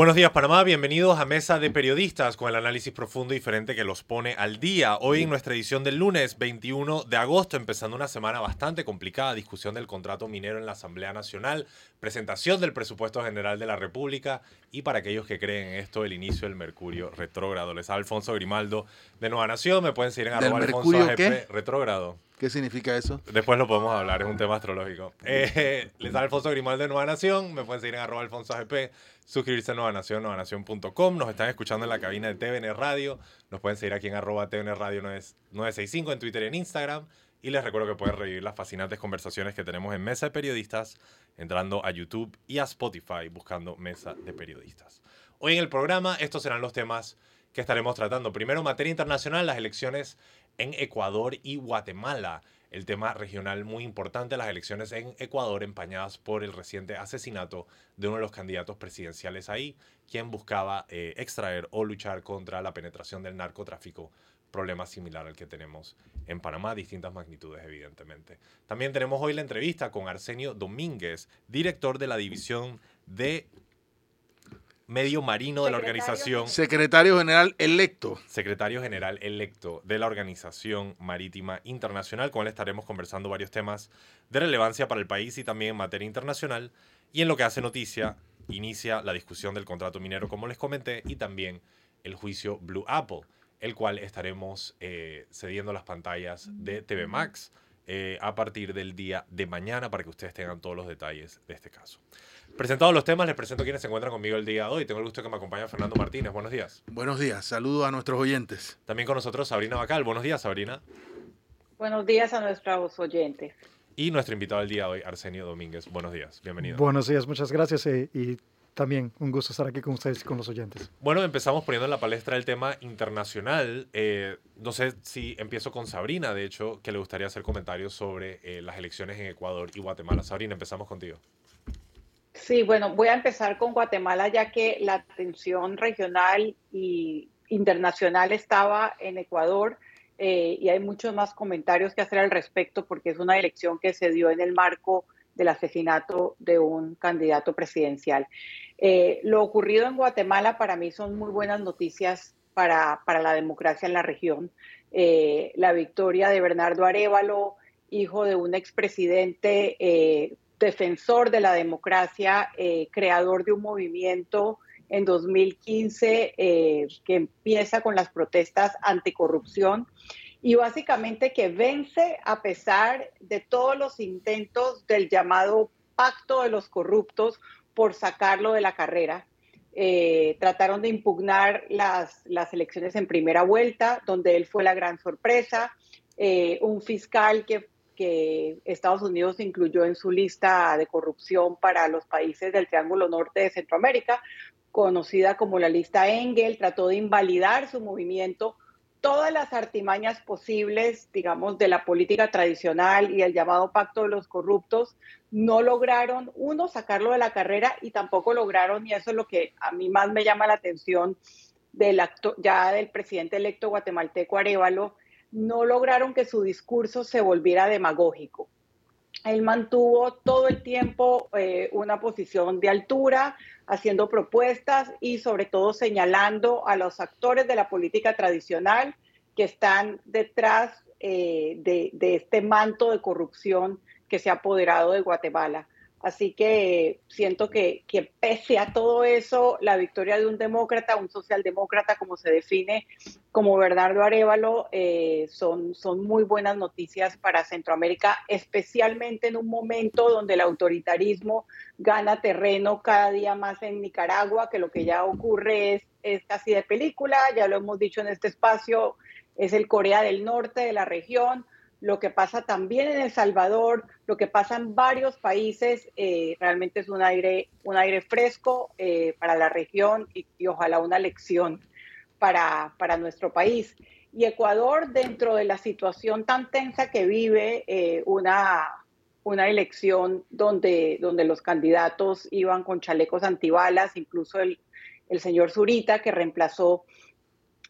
Buenos días Panamá, bienvenidos a Mesa de Periodistas con el análisis profundo y diferente que los pone al día. Hoy en nuestra edición del lunes 21 de agosto, empezando una semana bastante complicada, discusión del contrato minero en la Asamblea Nacional, presentación del presupuesto general de la República y para aquellos que creen en esto, el inicio del Mercurio retrógrado. Les habla Alfonso Grimaldo de Nueva Nación, me pueden seguir en arroba Alfonso AGP, retrógrado. ¿Qué significa eso? Después lo podemos hablar, es un tema astrológico. Eh, les da Alfonso Grimaldo de Nueva Nación, me pueden seguir en arroba Alfonso AGP, suscribirse a Nueva Nación, nuevanación.com, nos están escuchando en la cabina de TVN Radio, nos pueden seguir aquí en arroba TVN Radio 965 en Twitter y en Instagram, y les recuerdo que pueden revivir las fascinantes conversaciones que tenemos en Mesa de Periodistas, entrando a YouTube y a Spotify buscando Mesa de Periodistas. Hoy en el programa estos serán los temas que estaremos tratando. Primero, materia internacional, las elecciones en Ecuador y Guatemala. El tema regional muy importante, las elecciones en Ecuador empañadas por el reciente asesinato de uno de los candidatos presidenciales ahí, quien buscaba eh, extraer o luchar contra la penetración del narcotráfico, problema similar al que tenemos en Panamá, distintas magnitudes evidentemente. También tenemos hoy la entrevista con Arsenio Domínguez, director de la división de medio marino de la organización. Secretario General electo. Secretario General electo de la Organización Marítima Internacional. Con él estaremos conversando varios temas de relevancia para el país y también en materia internacional. Y en lo que hace noticia, inicia la discusión del contrato minero, como les comenté, y también el juicio Blue Apple, el cual estaremos eh, cediendo las pantallas de TV Max eh, a partir del día de mañana para que ustedes tengan todos los detalles de este caso. Presentados los temas, les presento quienes se encuentran conmigo el día de hoy. Tengo el gusto de que me acompañe Fernando Martínez. Buenos días. Buenos días. Saludos a nuestros oyentes. También con nosotros Sabrina Bacal. Buenos días, Sabrina. Buenos días a nuestros oyentes. Y nuestro invitado del día de hoy, Arsenio Domínguez. Buenos días. Bienvenido. Buenos días, muchas gracias. Eh, y también un gusto estar aquí con ustedes y con los oyentes. Bueno, empezamos poniendo en la palestra el tema internacional. Eh, no sé si empiezo con Sabrina, de hecho, que le gustaría hacer comentarios sobre eh, las elecciones en Ecuador y Guatemala. Sabrina, empezamos contigo. Sí, bueno, voy a empezar con Guatemala ya que la atención regional y internacional estaba en Ecuador eh, y hay muchos más comentarios que hacer al respecto porque es una elección que se dio en el marco del asesinato de un candidato presidencial. Eh, lo ocurrido en Guatemala para mí son muy buenas noticias para, para la democracia en la región. Eh, la victoria de Bernardo Arevalo, hijo de un expresidente defensor de la democracia, eh, creador de un movimiento en 2015 eh, que empieza con las protestas anticorrupción y básicamente que vence a pesar de todos los intentos del llamado pacto de los corruptos por sacarlo de la carrera. Eh, trataron de impugnar las, las elecciones en primera vuelta, donde él fue la gran sorpresa. un fiscal que que Estados Unidos incluyó en su lista de corrupción para los países del Triángulo Norte de Centroamérica, conocida como la lista Engel, trató de invalidar su movimiento. Todas las artimañas posibles, digamos, de la política tradicional y el llamado pacto de los corruptos, no lograron, uno, sacarlo de la carrera y tampoco lograron, y eso es lo que a mí más me llama la atención del acto, ya del presidente electo guatemalteco Arevalo, no lograron que su discurso se volviera demagógico. Él mantuvo todo el tiempo eh, una posición de altura, haciendo propuestas y sobre todo señalando a los actores de la política tradicional que están detrás eh, de este manto de corrupción que se ha apoderado de Guatemala. Así que siento que, pese a todo eso, la victoria de un demócrata, un socialdemócrata, como se define como Bernardo Arevalo, eh, son, son muy buenas noticias para Centroamérica, especialmente en un momento donde el autoritarismo gana terreno cada día más en Nicaragua, que lo que ya ocurre es, es casi de película, ya lo hemos dicho en este espacio, es el Corea del Norte de la región lo que pasa también en El Salvador, lo que pasa en varios países, eh, realmente es un aire, un aire fresco eh, para la región y, ojalá una lección para, para, nuestro país. Y Ecuador, dentro de la situación tan tensa que vive, eh, una, una elección donde, donde los candidatos iban con chalecos antibalas, incluso el, el señor Zurita, que reemplazó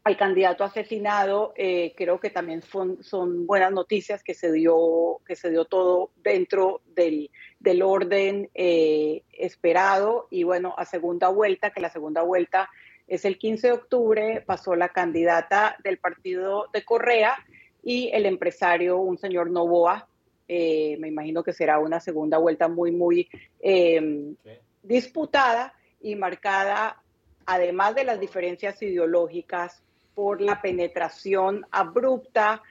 al candidato asesinado, eh, creo que también son, son, buenas noticias que se dio, que se dio todo dentro del, del orden eh, esperado y bueno, a segunda vuelta, que la segunda vuelta es el 15 de octubre, pasó la candidata del partido de Correa y el empresario, un señor Novoa. Eh, me imagino que será una segunda vuelta muy, muy em, disputada y marcada, además de las diferencias ideológicas, por la penetración abrupta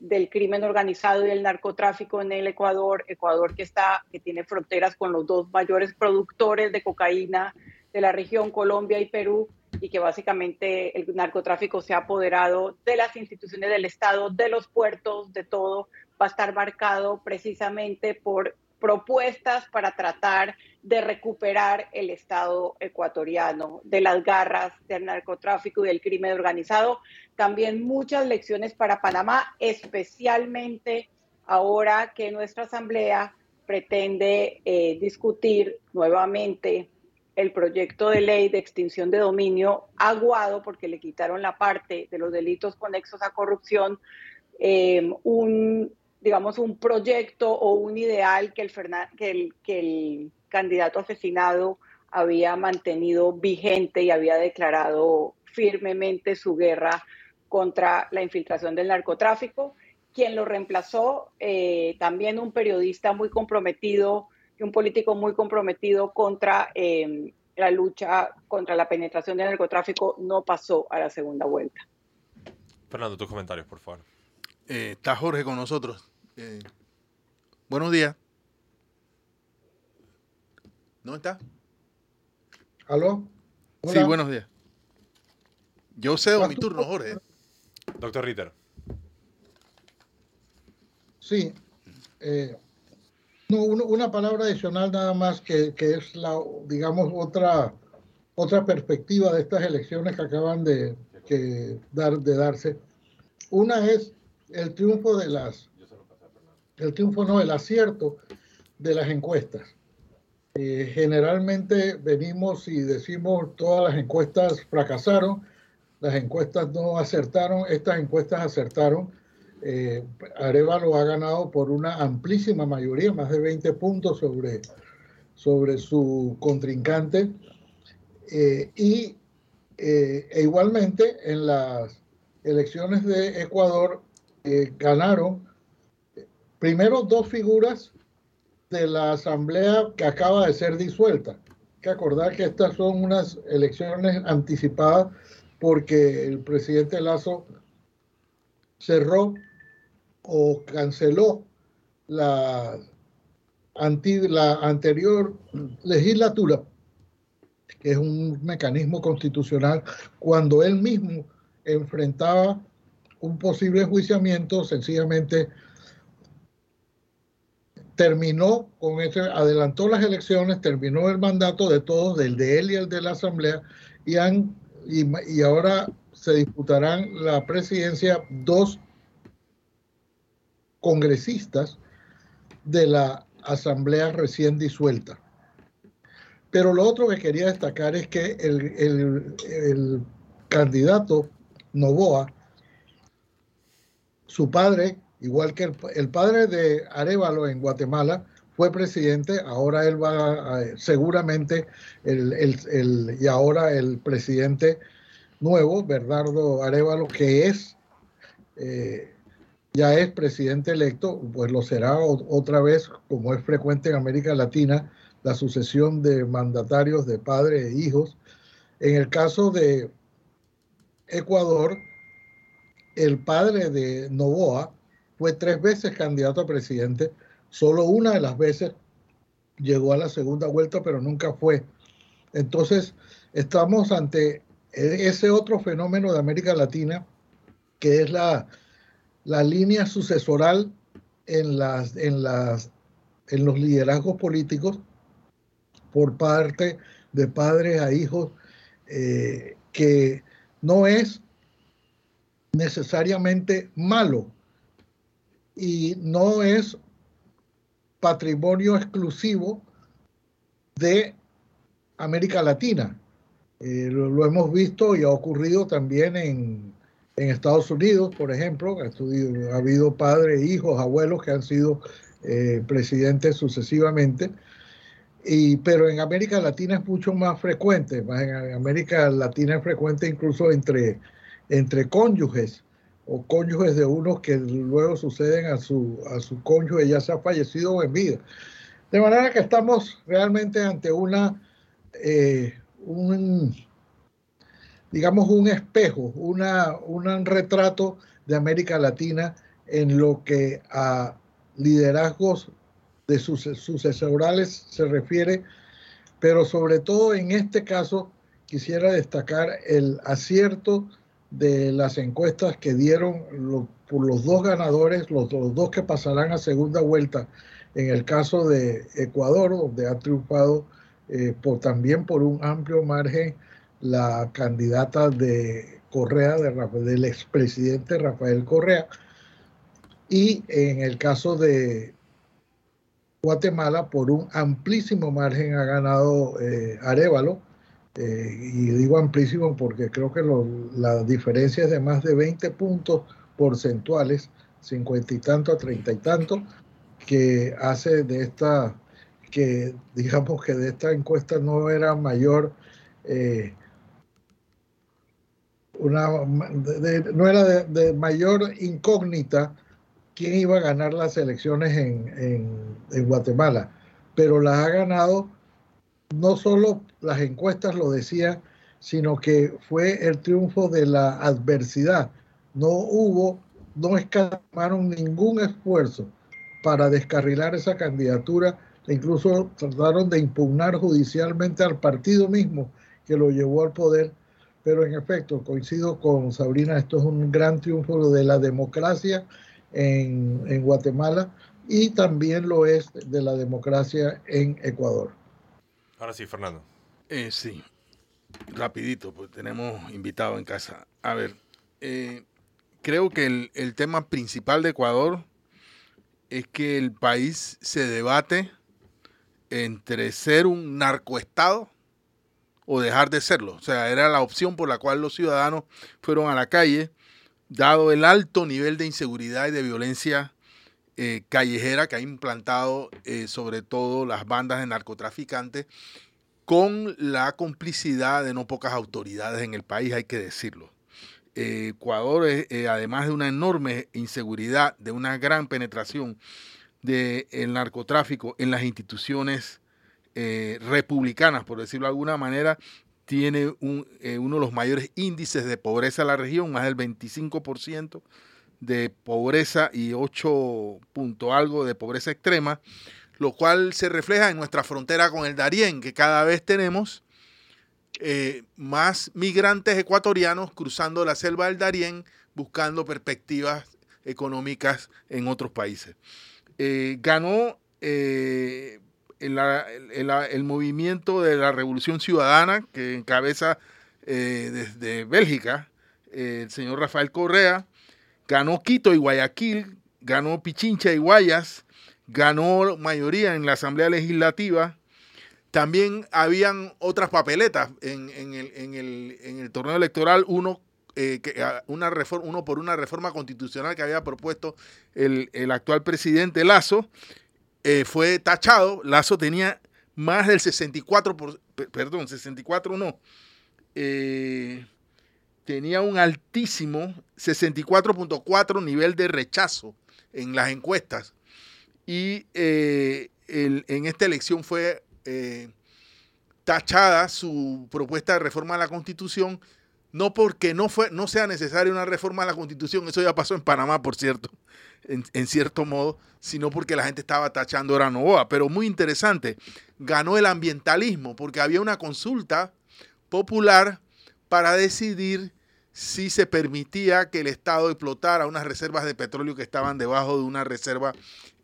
del crimen organizado y del narcotráfico en el Ecuador, Ecuador que está que tiene fronteras con los dos mayores productores de cocaína de la región, Colombia y Perú, y que básicamente el narcotráfico se ha apoderado de las instituciones del Estado, de los puertos, de todo, va a estar marcado precisamente por propuestas para tratar de recuperar el Estado ecuatoriano de las garras del narcotráfico y del crimen organizado. También muchas lecciones para Panamá, especialmente ahora que nuestra Asamblea pretende eh, discutir nuevamente el proyecto de ley de extinción de dominio aguado porque le quitaron la parte de los delitos conexos a corrupción, eh, un digamos, un proyecto o un ideal que el, que el, que el candidato asesinado había mantenido vigente y había declarado firmemente su guerra contra la infiltración del narcotráfico. Quien lo reemplazó, eh, también un periodista muy comprometido y un político muy comprometido contra eh, la lucha contra la penetración del narcotráfico, no pasó a la segunda vuelta. Fernando, tus comentarios, por favor. Eh, está Jorge con nosotros. Eh, buenos días. ¿No está? ¿Aló? Sí, buenos días. Yo cedo mi turno, Jorge. Doctor Ritter. Sí. Eh, no, una palabra adicional nada más que, que, es la, digamos, otra, otra perspectiva de estas elecciones que acaban de, que dar, de darse. Una es el triunfo de las el triunfo no, el acierto de las encuestas. Eh, generalmente venimos y decimos todas las encuestas fracasaron, las encuestas no acertaron, estas encuestas acertaron. Eh, Arevalo ha ganado por una amplísima mayoría, más de 20 puntos sobre, sobre su contrincante. Eh, y e igualmente en las elecciones de Ecuador ganaron Primero, dos figuras de la asamblea que acaba de ser disuelta. Hay que acordar que estas son unas elecciones anticipadas porque el presidente Lazo cerró o canceló la, la anterior legislatura, que es un mecanismo constitucional, cuando él mismo enfrentaba un posible juiciamiento, sencillamente terminó con ese, adelantó las elecciones, terminó el mandato de todos, del de él y el de la Asamblea, y, han, y, ahora se disputarán la presidencia dos congresistas de la Asamblea recién disuelta. Pero lo otro que quería destacar es que el, el, el candidato Novoa, su padre, igual que el, padre de Arevalo en Guatemala fue presidente, ahora él va a, seguramente, el, y ahora el presidente nuevo, Bernardo Arevalo, que es, eh, ya es presidente electo, pues lo será otra vez, como es frecuente en América Latina, la sucesión de mandatarios de padre e hijos. En el caso de Ecuador, el padre de Novoa, fue tres veces candidato a presidente, solo una de las veces llegó a la segunda vuelta, pero nunca fue. Entonces, estamos ante ese otro fenómeno de América Latina, que es la, la línea sucesoral en, las, en, las, en los liderazgos políticos por parte de padres a hijos, eh, que no es necesariamente malo, y no es patrimonio exclusivo de América Latina. Eh, lo, hemos visto y ha ocurrido también en, en Estados Unidos, por ejemplo. Ha, habido padres, hijos, abuelos que han sido eh, presidentes sucesivamente. Y, pero en América Latina es mucho más frecuente. En América Latina es frecuente incluso entre, entre cónyuges o cónyuges de unos que luego suceden a su, a su cónyuge ya se ha fallecido o en vida. De manera que estamos realmente ante una, eh, un, digamos, un espejo, una, un retrato de América Latina en lo que a liderazgos de sus sucesorales se refiere, pero sobre todo en este caso quisiera destacar el acierto de las encuestas que dieron por los dos ganadores, los, dos que pasarán a segunda vuelta, en el caso de Ecuador, donde ha triunfado eh, también por un amplio margen la candidata de Correa, de, del expresidente Rafael Correa, y en el caso de Guatemala, por un amplísimo margen ha ganado eh, Arevalo, eh, y digo amplísimo porque creo que la diferencia es de más de 20 puntos porcentuales, 50 y tanto a 30 y tanto, que hace de esta, que digamos que de esta encuesta no era mayor, eh, una, no era de, mayor incógnita quién iba a ganar las elecciones en, en Guatemala, pero las ha ganado no solo las encuestas lo decían, sino que fue el triunfo de la adversidad. No hubo, no escamaron ningún esfuerzo para descarrilar esa candidatura, incluso trataron de impugnar judicialmente al partido mismo que lo llevó al poder. Pero en efecto, coincido con Sabrina, esto es un gran triunfo de la democracia en Guatemala y también lo es de la democracia en Ecuador. Ahora sí, Fernando. Eh, sí, rapidito, pues tenemos invitado en casa. A ver, eh, creo que el, el, tema principal de Ecuador es que el país se debate entre ser un narcoestado o dejar de serlo. O sea, era la opción por la cual los ciudadanos fueron a la calle, dado el alto nivel de inseguridad y de violencia eh, callejera que ha implantado sobre todo las bandas de narcotraficantes con la complicidad de no pocas autoridades en el país, hay que decirlo. Eh, Ecuador, eh, además de una enorme inseguridad, de una gran penetración del narcotráfico en las instituciones eh, republicanas, por decirlo de alguna manera, tiene uno de los mayores índices de pobreza en la región, más del 25% de pobreza y 8 punto algo de pobreza extrema lo cual se refleja en nuestra frontera con el Darién, que cada vez tenemos eh, más migrantes ecuatorianos cruzando la selva del Darién buscando perspectivas económicas en otros países. Eh, ganó eh, el, movimiento de la Revolución Ciudadana que encabeza desde Bélgica el señor Rafael Correa, ganó Quito y Guayaquil, ganó Pichincha y Guayas, ganó mayoría en la Asamblea Legislativa. También habían otras papeletas en, el, torneo electoral, uno, eh, ah, una reforma, uno por una reforma constitucional que había propuesto el, actual presidente Lazo, eh, fue tachado. Lazo tenía más del 64, por, perdón, 64 no, eh, tenía un altísimo 64.4 nivel de rechazo en las encuestas y eh, en esta elección fue eh, tachada su propuesta de reforma a la Constitución, no porque no, fue, no sea necesaria una reforma a la Constitución, eso ya pasó en Panamá, por cierto, en, cierto modo, sino porque la gente estaba tachando a Novoa. Pero muy interesante, ganó el ambientalismo, porque había una consulta popular para decidir si se permitía que el Estado explotara unas reservas de petróleo que estaban debajo de una reserva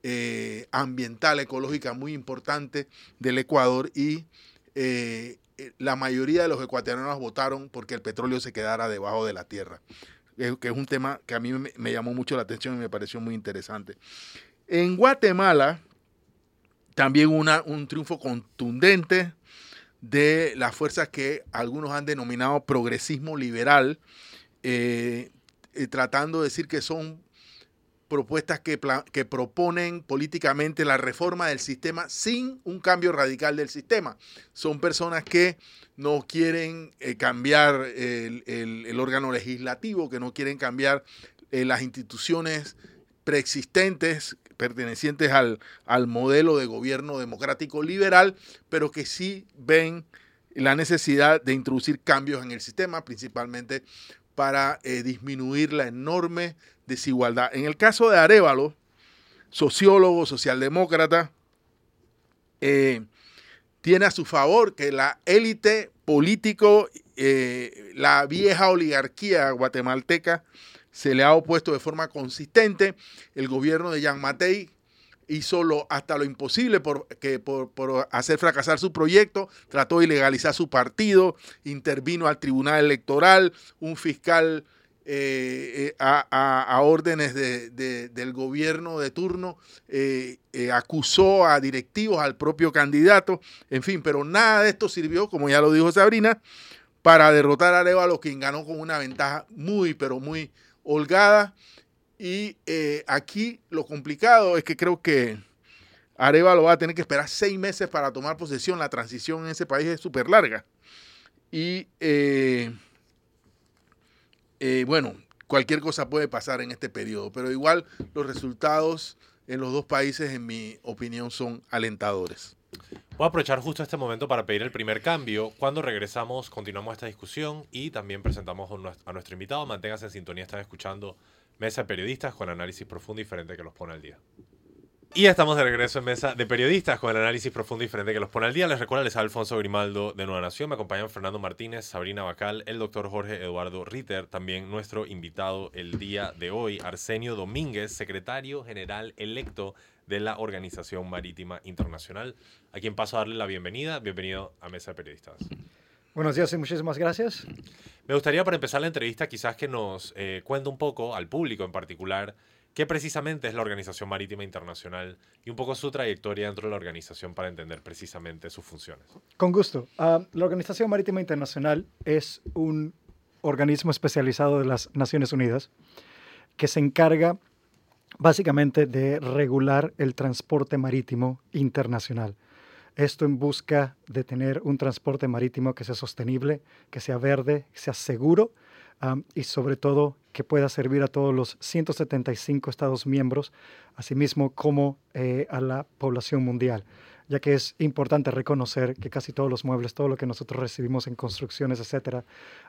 eh, ambiental, ecológica muy importante del Ecuador y eh, eh, la mayoría de los ecuatorianos votaron porque el petróleo se quedara debajo de la tierra, que es un tema que a mí me, llamó mucho la atención y me pareció muy interesante. En Guatemala, también una, un triunfo contundente de las fuerzas que algunos han denominado progresismo liberal, eh, eh, tratando de decir que son propuestas que, que, proponen políticamente la reforma del sistema sin un cambio radical del sistema. Son personas que no quieren eh, cambiar el, órgano legislativo, que no quieren cambiar las instituciones preexistentes pertenecientes al, al modelo de gobierno democrático liberal, pero que sí ven la necesidad de introducir cambios en el sistema, principalmente para eh, disminuir la enorme desigualdad. En el caso de Arevalo, sociólogo, socialdemócrata, eh, tiene a su favor que la élite político, eh, la vieja oligarquía guatemalteca, se le ha opuesto de forma consistente. El gobierno de Jean Matei hizo lo, hasta lo imposible por, que, por, hacer fracasar su proyecto, trató de ilegalizar su partido, intervino al tribunal electoral, un fiscal eh, eh, a, órdenes del gobierno de turno eh, acusó a directivos, al propio candidato, en fin, pero nada de esto sirvió, como ya lo dijo Sabrina, para derrotar a Arevalo, quien ganó con una ventaja muy, pero muy holgada. Y eh, aquí lo complicado es que creo que Arevalo va a tener que esperar seis meses para tomar posesión. La transición en ese país es súper larga. Y eh, eh, bueno, cualquier cosa puede pasar en este periodo, pero igual los resultados en los dos países, en mi opinión, son alentadores. Voy a aprovechar justo este momento para pedir el primer cambio. Cuando regresamos, continuamos esta discusión y también presentamos a nuestro invitado. Manténgase en sintonía, están escuchando Mesa de Periodistas con análisis profundo y diferente que los pone al día. Y estamos de regreso en Mesa de Periodistas con el análisis profundo y diferente que los pone al día. Les recuerdo, les Alfonso Grimaldo de Nueva Nación. Me acompañan Fernando Martínez, Sabrina Bacal, el doctor Jorge Eduardo Ritter, también nuestro invitado el día de hoy, Arsenio Domínguez, secretario general electo de la Organización Marítima Internacional, a quien paso a darle la bienvenida. Bienvenido a Mesa de Periodistas. Buenos días y muchísimas gracias. Me gustaría para empezar la entrevista quizás que nos eh, cuente un poco, al público en particular, qué precisamente es la Organización Marítima Internacional y un poco su trayectoria dentro de la organización para entender precisamente sus funciones. Con gusto. Ah, la Organización Marítima Internacional es un organismo especializado de las Naciones Unidas que se encarga básicamente de regular el transporte marítimo internacional. Esto en busca de tener un transporte marítimo que sea sostenible, que sea verde, que sea seguro y sobre todo que pueda servir a todos los 175 Estados miembros, asimismo como eh, a la población mundial, ya que es importante reconocer que casi todos los muebles, todo lo que nosotros recibimos en construcciones, etcétera,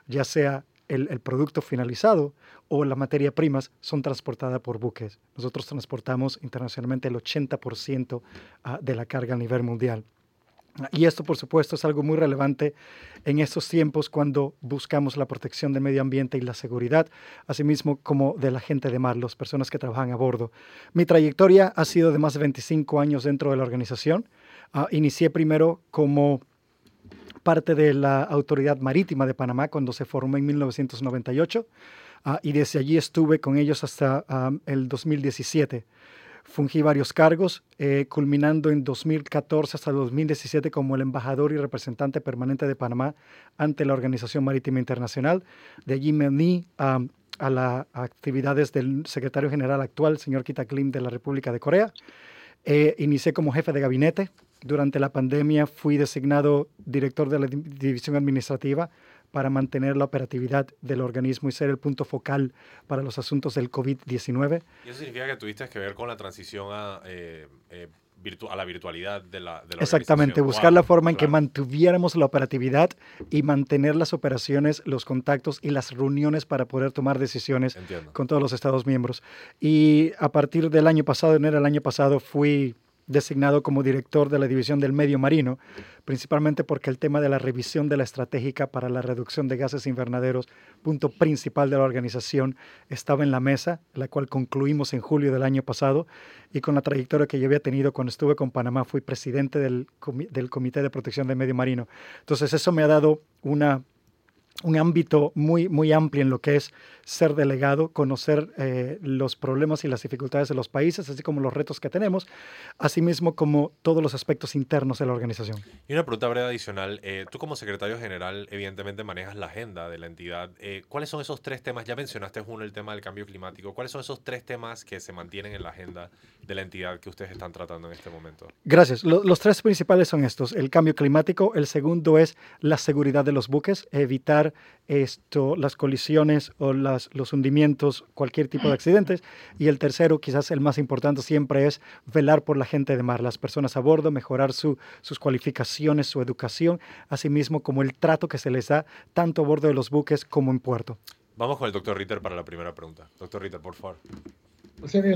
ya sea el, producto finalizado o las materias primas son transportadas por buques. Nosotros transportamos internacionalmente el 80% ah, de la carga a nivel mundial. Y esto, por supuesto, es algo muy relevante en estos tiempos cuando buscamos la protección del medio ambiente y la seguridad, asimismo como de la gente de mar, las personas que trabajan a bordo. Mi trayectoria ha sido de más de 25 años dentro de la organización. Ah, inicié primero como parte de la Autoridad Marítima de Panamá cuando se formó en 1998 ah, y desde allí estuve con ellos hasta el 2017. Fungí varios cargos, eh, culminando en 2014 hasta 2017 como el embajador y representante permanente de Panamá ante la Organización Marítima Internacional. De allí me uní a las actividades del secretario general actual, señor Kita Klim, de la República de Corea. Eh, inicié como jefe de gabinete durante la pandemia fui designado director de la división administrativa para mantener la operatividad del organismo y ser el punto focal para los asuntos del COVID-19. ¿Y eso significa que tuviste que ver con la transición a, eh, eh, a la virtualidad de la, de Exactamente, buscar la forma en que mantuviéramos la operatividad y mantener las operaciones, los contactos y las reuniones para poder tomar decisiones con todos los Estados miembros. Y a partir del año pasado, enero del año pasado, fui designado como director de la División del Medio Marino, principalmente porque el tema de la revisión de la estratégica para la reducción de gases invernaderos, punto principal de la organización, estaba en la mesa, la cual concluimos en julio del año pasado, y con la trayectoria que yo había tenido cuando estuve con Panamá, fui presidente del, del Comité de Protección del Medio Marino. Entonces eso me ha dado una un ámbito muy, muy amplio en lo que es ser delegado, conocer eh, los problemas y las dificultades de los países, así como los retos que tenemos, asimismo como todos los aspectos internos de la organización. Y una pregunta breve adicional. Eh, tú como secretario general, evidentemente manejas la agenda de la entidad. Eh, ¿Cuáles son esos tres temas? Ya mencionaste uno, el tema del cambio climático. ¿Cuáles son esos tres temas que se mantienen en la agenda de la entidad que ustedes están tratando en este momento? Gracias. los tres principales son estos. El cambio climático, el segundo es la seguridad de los buques, evitar esto, las colisiones o las, los hundimientos, cualquier tipo de accidentes. Y el tercero, quizás el más importante siempre, es velar por la gente de mar, las personas a bordo, mejorar su, sus cualificaciones, su educación, asimismo como el trato que se les da tanto a bordo de los buques como en puerto. Vamos con el doctor Ritter para la primera pregunta. Doctor Ritter, por favor.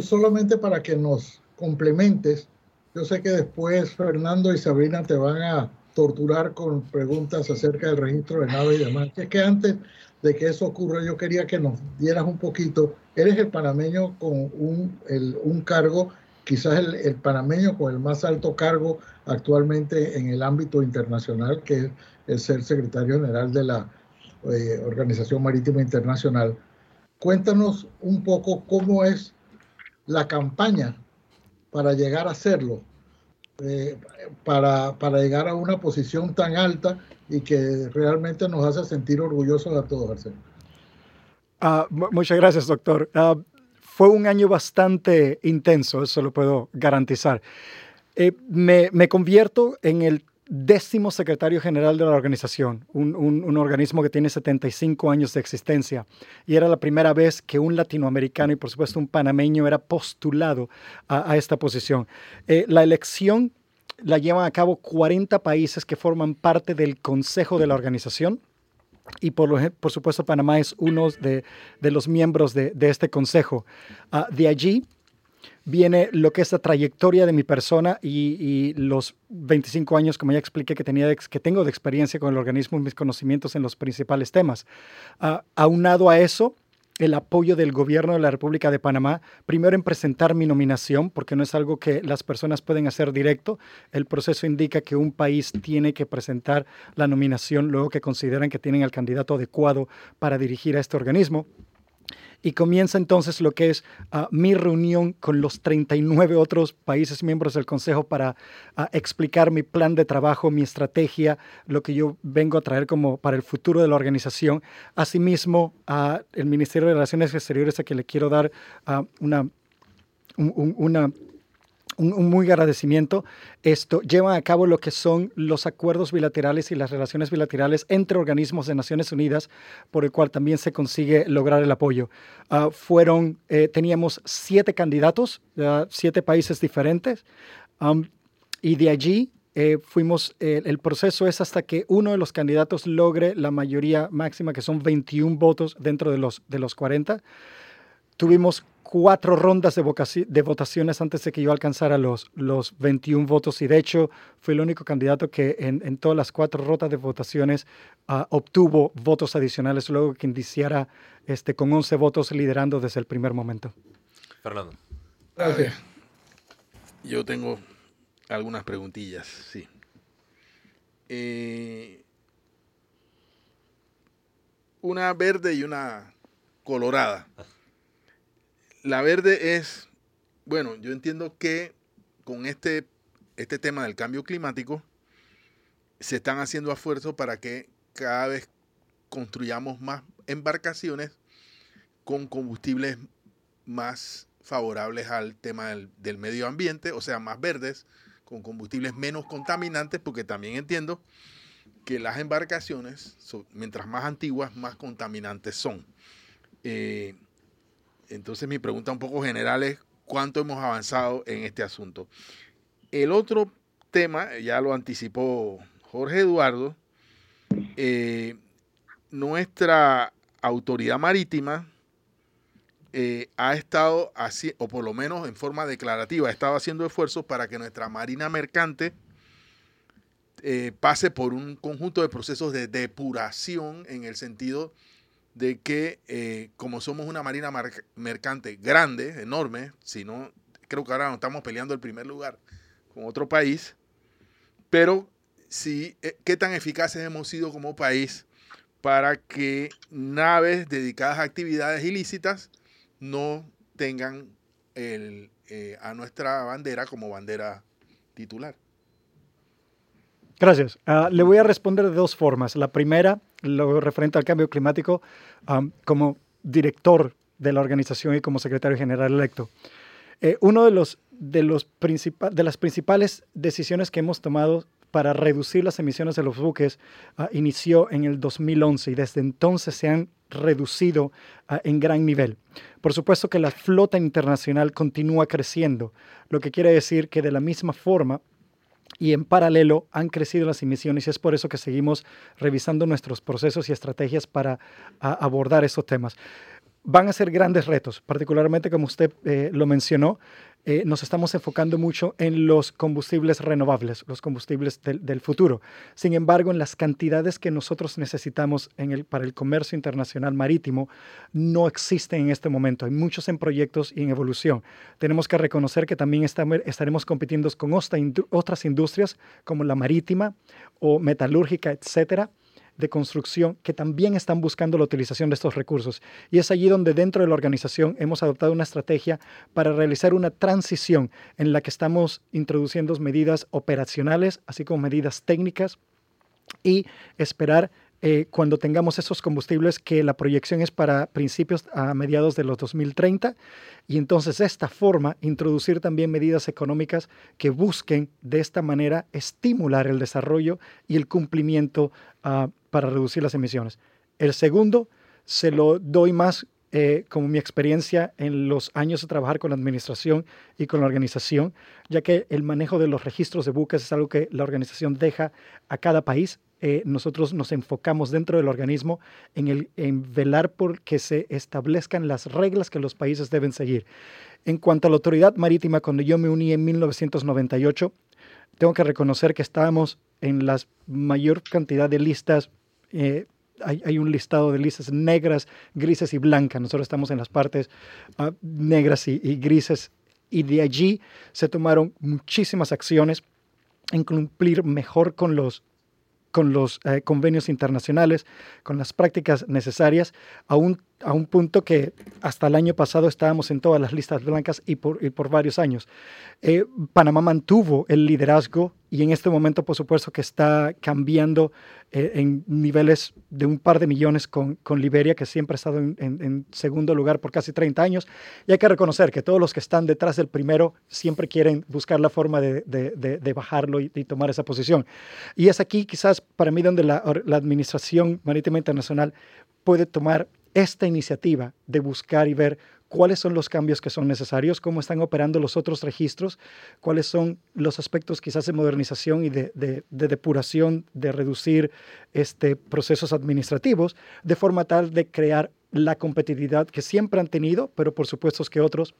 solamente para que nos complementes, yo sé que después Fernando y Sabrina te van a torturar con preguntas acerca del registro de naves y demás. Es que antes de que eso ocurra, yo quería que nos dieras un poquito. Eres el panameño con un, un cargo, quizás el, panameño con el más alto cargo actualmente en el ámbito internacional, que es el ser secretario general de la eh, Organización Marítima Internacional. Cuéntanos un poco cómo es la campaña para llegar a hacerlo eh, para, para, llegar a una posición tan alta y que realmente nos hace sentir orgullosos a todos, Arsenio. Ah, muchas gracias, doctor. Ah, fue un año bastante intenso, eso lo puedo garantizar. Eh, me, me, convierto en el décimo secretario general de la organización, un, un, organismo que tiene 75 años de existencia. Y era la primera vez que un latinoamericano y por supuesto un panameño era postulado a, esta posición. Eh, la elección la llevan a cabo 40 países que forman parte del consejo de la organización. Y por, por supuesto Panamá es uno de, de los miembros de, de este consejo. Uh, de allí viene lo que es la trayectoria de mi persona y, los 25 años, como ya expliqué, que, tenía que tengo de experiencia con el organismo y mis conocimientos en los principales temas. Uh, aunado a eso, el apoyo del gobierno de la República de Panamá, primero en presentar mi nominación, porque no es algo que las personas pueden hacer directo. El proceso indica que un país tiene que presentar la nominación luego que consideran que tienen el candidato adecuado para dirigir a este organismo y comienza entonces lo que es ah, mi reunión con los 39 otros países miembros del Consejo para ah, explicar mi plan de trabajo, mi estrategia, lo que yo vengo a traer como para el futuro de la organización. Asimismo, a el Ministerio de Relaciones Exteriores a que le quiero dar ah, una, una un, muy agradecimiento. Esto lleva a cabo lo que son los acuerdos bilaterales y las relaciones bilaterales entre organismos de Naciones Unidas, por el cual también se consigue lograr el apoyo. Ah, fueron, eh, teníamos siete candidatos, siete países diferentes, y de allí eh, fuimos, el proceso es hasta que uno de los candidatos logre la mayoría máxima, que son 21 votos dentro de los, de los 40. Tuvimos cuatro rondas de, de, votaciones antes de que yo alcanzara los, los 21 votos y de hecho fui el único candidato que en, en todas las cuatro rondas de votaciones uh, obtuvo votos adicionales luego que indiciara este, con 11 votos liderando desde el primer momento. Fernando. Gracias. Yo tengo algunas preguntillas, sí. Eh, una verde y una colorada la verde es, bueno, yo entiendo que con este, este tema del cambio climático se están haciendo esfuerzos para que cada vez construyamos más embarcaciones con combustibles más favorables al tema del, medio ambiente, o sea, más verdes, con combustibles menos contaminantes, porque también entiendo que las embarcaciones, mientras más antiguas, más contaminantes son. Eh, entonces mi pregunta un poco general es cuánto hemos avanzado en este asunto. El otro tema, ya lo anticipó Jorge Eduardo, eh, nuestra autoridad marítima eh, ha estado así, o por lo menos en forma declarativa, ha estado haciendo esfuerzos para que nuestra marina mercante eh, pase por un conjunto de procesos de depuración en el sentido que eh, como somos una marina mercante grande, enorme, si no, creo que ahora nos estamos peleando el primer lugar con otro país, pero sí, eh, qué tan eficaces hemos sido como país para que naves dedicadas a actividades ilícitas no tengan el, eh, a nuestra bandera como bandera titular. Gracias. Ah, le voy a responder de dos formas. La primera, lo referente al cambio climático, como director de la organización y como secretario general electo. Eh, uno de, los, de, los de las principales decisiones que hemos tomado para reducir las emisiones de los buques ah, inició en el 2011 y desde entonces se han reducido ah, en gran nivel. Por supuesto que la flota internacional continúa creciendo, lo que quiere decir que de la misma forma y en paralelo han crecido las emisiones y es por eso que seguimos revisando nuestros procesos y estrategias para abordar esos temas. Van a ser grandes retos, particularmente como usted eh, lo mencionó, eh, nos estamos enfocando mucho en los combustibles renovables, los combustibles del, futuro. Sin embargo, en las cantidades que nosotros necesitamos en el, para el comercio internacional marítimo no existen en este momento. Hay muchos en proyectos y en evolución. Tenemos que reconocer que también estaremos compitiendo con otras industrias como la marítima o metalúrgica, etcétera de construcción que también están buscando la utilización de estos recursos. Y es allí donde dentro de la organización hemos adoptado una estrategia para realizar una transición en la que estamos introduciendo medidas operacionales, así como medidas técnicas y esperar eh, cuando tengamos esos combustibles que la proyección es para principios a mediados de los 2030 y entonces de esta forma introducir también medidas económicas que busquen de esta manera estimular el desarrollo y el cumplimiento uh, para reducir las emisiones. El segundo se lo doy más eh, como mi experiencia en los años de trabajar con la administración y con la organización, ya que el manejo de los registros de buques es algo que la organización deja a cada país. Eh, nosotros nos enfocamos dentro del organismo en, el, en velar por que se establezcan las reglas que los países deben seguir. En cuanto a la autoridad marítima, cuando yo me uní en 1998, tengo que reconocer que estábamos en la mayor cantidad de listas eh, hay, un listado de listas negras, grises y blancas. Nosotros estamos en las partes ah, negras y, grises y de allí se tomaron muchísimas acciones en cumplir mejor con los con los eh, convenios internacionales, con las prácticas necesarias, a un, a un punto que hasta el año pasado estábamos en todas las listas blancas y por, y por varios años. Eh, Panamá mantuvo el liderazgo y en este momento, por supuesto, que está cambiando eh, en niveles de un par de millones con, con Liberia, que siempre ha estado en, segundo lugar por casi 30 años. Y hay que reconocer que todos los que están detrás del primero siempre quieren buscar la forma de, de, bajarlo y, tomar esa posición. Y es aquí quizás para mí donde la Administración Marítima Internacional puede tomar esta iniciativa de buscar y ver cuáles son los cambios que son necesarios, cómo están operando los otros registros, cuáles son los aspectos quizás de modernización y de, depuración, de reducir este, procesos administrativos, de forma tal de crear la competitividad que siempre han tenido, pero por supuesto que otros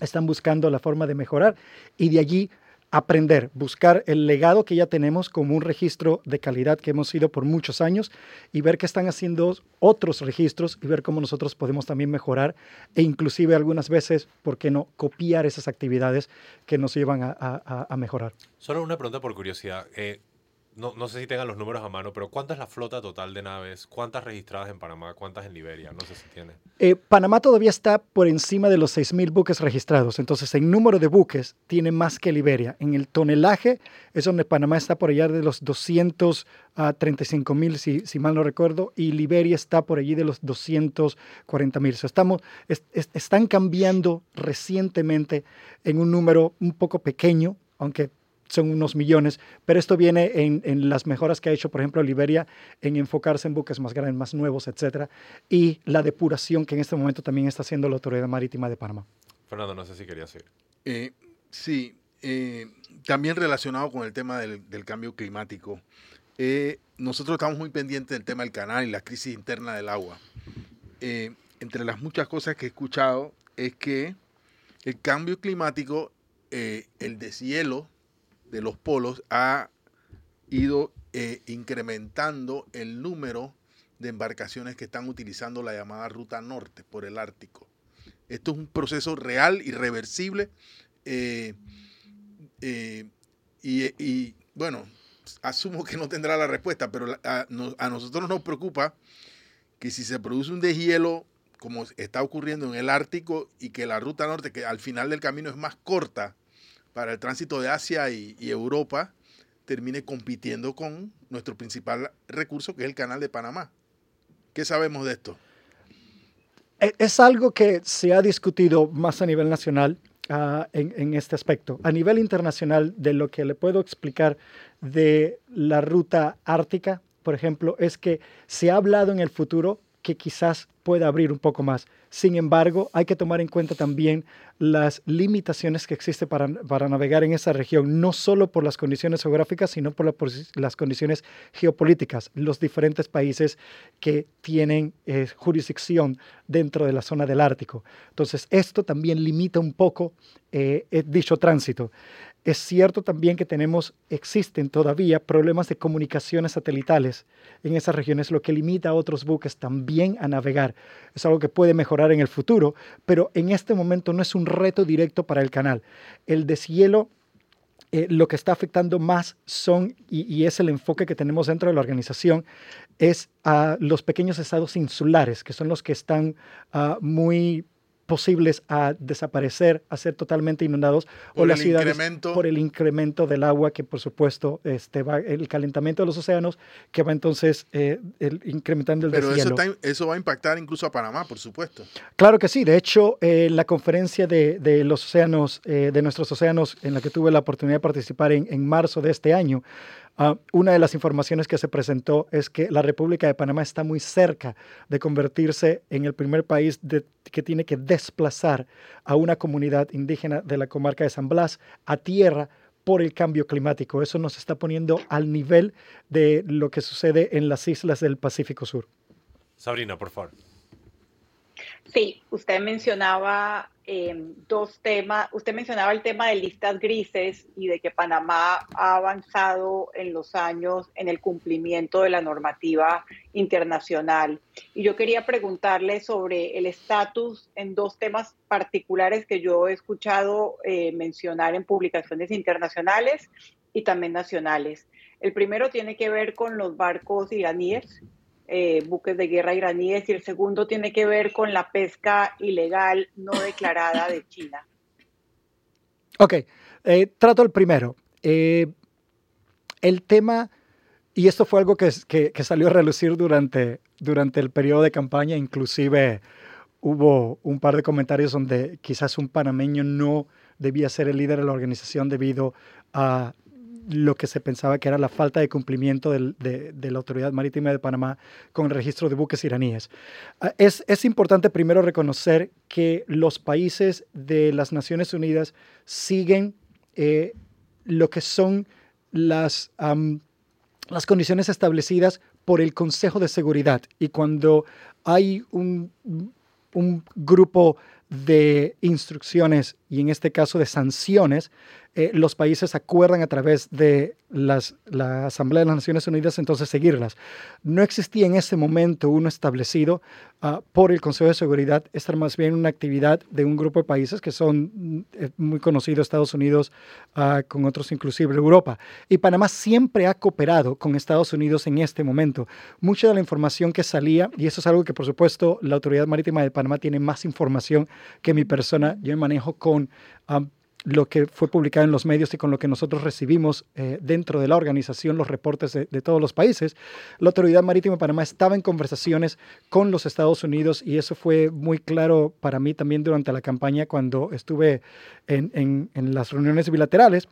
están buscando la forma de mejorar. Y de allí aprender, buscar el legado que ya tenemos como un registro de calidad que hemos sido por muchos años y ver qué están haciendo otros registros y ver cómo nosotros podemos también mejorar e inclusive algunas veces, ¿por qué no?, copiar esas actividades que nos llevan a, mejorar. Solo una pregunta por curiosidad. Eh, no, no, sé si tengan los números a mano, pero ¿cuánta es la flota total de naves? ¿Cuántas registradas en Panamá? ¿Cuántas en Liberia? No sé si tiene. Eh, Panamá todavía está por encima de los 6.000 buques registrados. Entonces, en número de buques, tiene más que Liberia. En el tonelaje es donde Panamá está por allá de los 235.000, si, si mal no recuerdo, y Liberia está por allí de los 240.000. estamos, están cambiando recientemente en un número un poco pequeño, aunque son unos millones, pero esto viene en, las mejoras que ha hecho, por ejemplo, Liberia, en enfocarse en buques más grandes, más nuevos, etcétera, y la depuración que en este momento también está haciendo la Autoridad Marítima de Panamá. Fernando, no sé si quería seguir. Eh, sí, eh, también relacionado con el tema del, cambio climático. Eh, nosotros estamos muy pendientes del tema del canal y la crisis interna del agua. entre las muchas cosas que he escuchado es que el cambio climático, el deshielo, de los polos ha ido eh, incrementando el número de embarcaciones que están utilizando la llamada ruta norte por el Ártico. Esto es un proceso real, irreversible. Eh, eh, y, bueno, asumo que no tendrá la respuesta, pero a, nosotros nos preocupa que si se produce un deshielo como está ocurriendo en el Ártico y que la ruta norte, que al final del camino es más corta para el tránsito de Asia y, Europa, termine compitiendo con nuestro principal recurso, que es el canal de Panamá. ¿Qué sabemos de esto? E, es algo que se ha discutido más a nivel nacional uh, en, en, este aspecto. A nivel internacional, de lo que le puedo explicar de la ruta ártica, por ejemplo, es que se ha hablado en el futuro que quizás pueda abrir un poco más. Sin embargo, hay que tomar en cuenta también las limitaciones que existen para, para navegar en esa región, no solo por las condiciones geográficas, sino por, las condiciones geopolíticas, los diferentes países que tienen eh, jurisdicción dentro de la zona del Ártico. Entonces, esto también limita un poco eh, dicho tránsito. Es cierto también que tenemos, existen todavía problemas de comunicaciones satelitales en esas regiones, lo que limita a otros buques también a navegar. Es algo que puede mejorar en el futuro, pero en este momento no es un reto directo para el canal. El deshielo eh, lo que está afectando más son, y, es el enfoque que tenemos dentro de la organización, es a los pequeños estados insulares, que son los que están uh, muy posibles a desaparecer, a ser totalmente inundados o las ciudades por el incremento del agua que por supuesto este va el calentamiento de los océanos que va entonces eh, el, incrementando el Pero eso, eso, va a impactar incluso a Panamá, por supuesto. Claro que sí. De hecho, eh, la conferencia de, de los océanos, eh, de nuestros océanos, en la que tuve la oportunidad de participar en, en marzo de este año, Ah, una de las informaciones que se presentó es que la República de Panamá está muy cerca de convertirse en el primer país que tiene que desplazar a una comunidad indígena de la comarca de San Blas a tierra por el cambio climático. Eso nos está poniendo al nivel de lo que sucede en las islas del Pacífico Sur. Sabrina, por favor. Sí, usted mencionaba em, dos temas. Usted mencionaba el tema de listas grises y de que Panamá ha avanzado en los años en el cumplimiento de la normativa internacional. Y yo quería preguntarle sobre el estatus en dos temas particulares que yo he escuchado eh, mencionar en publicaciones internacionales y también nacionales. El primero tiene que ver con los barcos iraníes eh, buques de guerra iraníes y el segundo tiene que ver con la pesca ilegal no declarada de China. Ok, eh, trato el primero. Eh, el tema, y esto fue algo que, que, salió a relucir durante, durante el periodo de campaña, inclusive hubo un par de comentarios donde quizás un panameño no debía ser el líder de la organización debido a lo que se pensaba que era la falta de cumplimiento de, la Autoridad Marítima de Panamá con el registro de buques iraníes. Ah, es, es, importante primero reconocer que los países de las Naciones Unidas siguen eh, lo que son las, las condiciones establecidas por el Consejo de Seguridad. Y cuando hay un, un grupo de instrucciones y en este caso de sanciones, eh, los países acuerdan a través de la Asamblea de las Naciones Unidas entonces seguirlas. No existía en ese momento uno establecido ah, por el Consejo de Seguridad, esta más bien una actividad de un grupo de países que son mm, eh, muy conocidos, Estados Unidos, ah, con otros inclusive Europa. Y Panamá siempre ha cooperado con Estados Unidos en este momento. Mucha de la información que salía, y eso es algo que por supuesto la Autoridad Marítima de Panamá tiene más información que mi persona, yo manejo con... Ah, lo que fue publicado en los medios y con lo que nosotros recibimos eh, dentro de la organización, los reportes de, todos los países, la Autoridad Marítima de Panamá estaba en conversaciones con los Estados Unidos y eso fue muy claro para mí también durante la campaña cuando estuve en, las reuniones bilaterales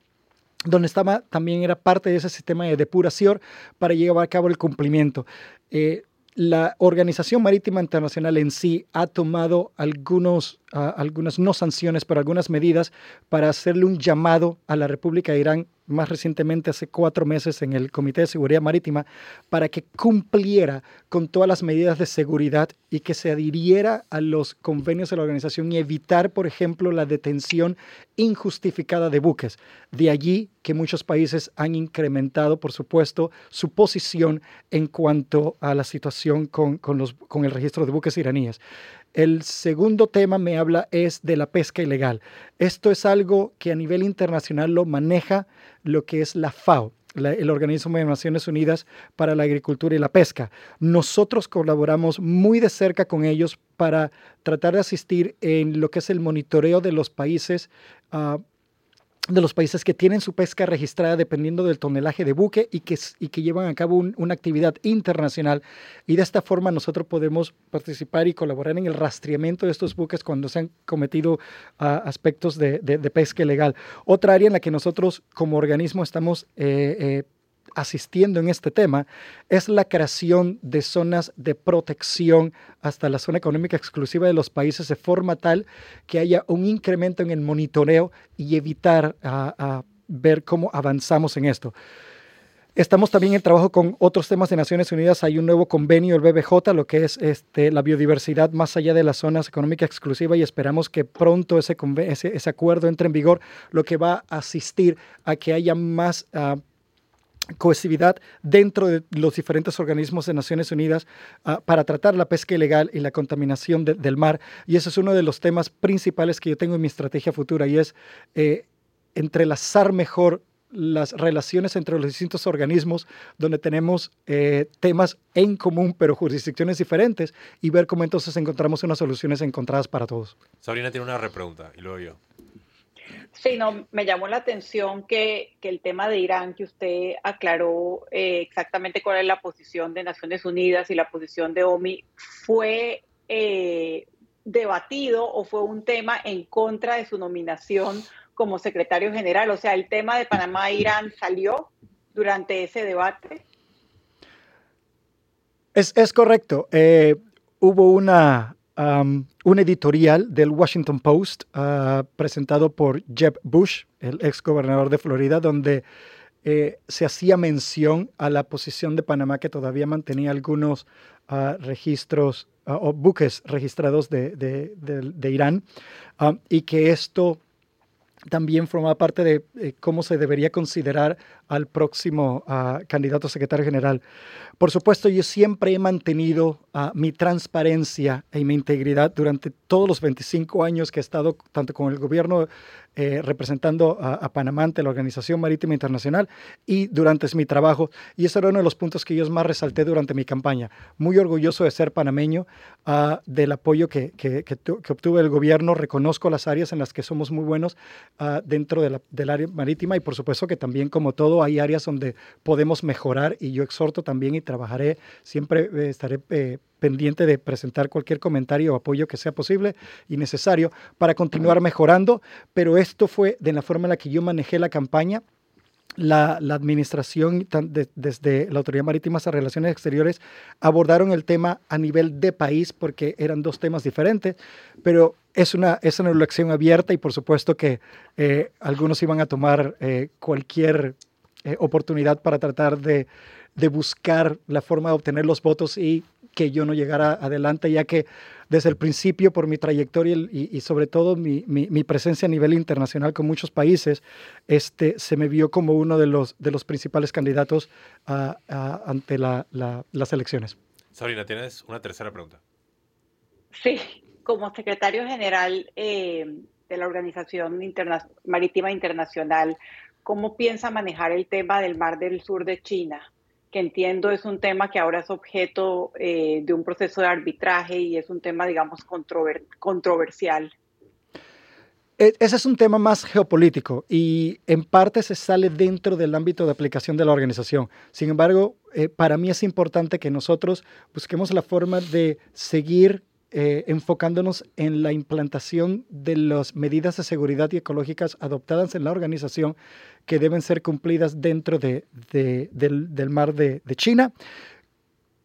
donde estaba también era parte de ese sistema de depuración para llevar a cabo el cumplimiento. Eh, la Organización Marítima Internacional en sí ha tomado algunos, ah, algunas no sanciones, pero algunas medidas para hacerle un llamado a la República de Irán más recientemente hace cuatro meses en el Comité de Seguridad Marítima para que cumpliera con todas las medidas de seguridad y que se adhiriera a los convenios de la organización y evitar, por ejemplo, la detención injustificada de buques. De allí que muchos países han incrementado, por supuesto, su posición en cuanto a la situación con, con, los, con el registro de buques iraníes. El segundo tema me habla es de la pesca ilegal. Esto es algo que a nivel internacional lo maneja lo que es la FAO. el organismo de Naciones Unidas para la Agricultura y la Pesca. Nosotros colaboramos muy de cerca con ellos para tratar de asistir en lo que es el monitoreo de los países uh, de los países que tienen su pesca registrada dependiendo del tonelaje de buque y que, y que llevan a cabo una actividad internacional. Y de esta forma nosotros podemos participar y colaborar en el rastreamiento de estos buques cuando se han cometido uh, aspectos de, de, de, pesca ilegal. Otra área en la que nosotros como organismo estamos eh, eh, asistiendo en este tema es la creación de zonas de protección hasta la zona económica exclusiva de los países de forma tal que haya un incremento en el monitoreo y evitar a, ver cómo avanzamos en esto. Estamos también en trabajo con otros temas de Naciones Unidas. Hay un nuevo convenio, el BBJ, lo que es este, la biodiversidad más allá de las zonas económicas exclusivas y esperamos que pronto ese, ese, acuerdo entre en vigor, lo que va a asistir a que haya más uh, cohesividad dentro de los diferentes organismos de Naciones Unidas uh, para tratar la pesca ilegal y la contaminación de, del mar. Y ese es uno de los temas principales que yo tengo en mi estrategia futura y es eh, entrelazar mejor las relaciones entre los distintos organismos donde tenemos eh, temas en común pero jurisdicciones diferentes y ver cómo entonces encontramos unas soluciones encontradas para todos. Sabrina tiene una repregunta y luego yo. Sí, no, me llamó la atención que, que el tema de Irán, que usted aclaró eh, exactamente cuál es la posición de Naciones Unidas y la posición de OMI, fue eh, debatido o fue un tema en contra de su nominación como secretario general. O sea, el tema de Panamá-Irán salió durante ese debate. Es, es correcto. Eh, hubo una, um, un editorial del Washington Post uh, presentado por Jeb Bush, el ex gobernador de Florida, donde eh, se hacía mención a la posición de Panamá que todavía mantenía algunos uh, registros uh, o buques registrados de, de, de, Irán y que esto también forma parte de eh, cómo se debería considerar al próximo uh, candidato a secretario general. Por supuesto, yo siempre he mantenido uh, mi transparencia y mi integridad durante todos los 25 años que he estado tanto con el gobierno eh, representando a, a, Panamá ante la Organización Marítima Internacional y durante mi trabajo. Y ese era uno de los puntos que yo más resalté durante mi campaña. Muy orgulloso de ser panameño, uh, del apoyo que, que, que, que, obtuve del gobierno. Reconozco las áreas en las que somos muy buenos dentro de la, del área marítima y por supuesto que también como todo hay áreas donde podemos mejorar y yo exhorto también y trabajaré, siempre eh, estaré eh, pendiente de presentar cualquier comentario o apoyo que sea posible y necesario para continuar mejorando, pero esto fue de la forma en la que yo manejé la campaña. La, la, administración, de, desde la Autoridad Marítima a Relaciones Exteriores, abordaron el tema a nivel de país porque eran dos temas diferentes, pero es una, es una elección abierta y por supuesto que eh, algunos iban a tomar eh, cualquier eh, oportunidad para tratar de, de, buscar la forma de obtener los votos y que yo no llegara adelante, ya que desde el principio, por mi trayectoria y, y sobre todo mi, mi, mi, presencia a nivel internacional con muchos países, este, se me vio como uno de los, de los principales candidatos a, a, ante la, la, las elecciones. Sabrina, tienes una tercera pregunta. Sí, como secretario general eh, de la Organización Interna Marítima Internacional, ¿cómo piensa manejar el tema del Mar del Sur de China? Que entiendo es un tema que ahora es objeto eh, de un proceso de arbitraje y es un tema, digamos, controver controversial. Ese es un tema más geopolítico y en parte se sale dentro del ámbito de aplicación de la organización. Sin embargo, eh, para mí es importante que nosotros busquemos la forma de seguir eh, enfocándonos en la implantación de las medidas de seguridad y ecológicas adoptadas en la organización que deben ser cumplidas dentro de, de, del, del, mar de, de China,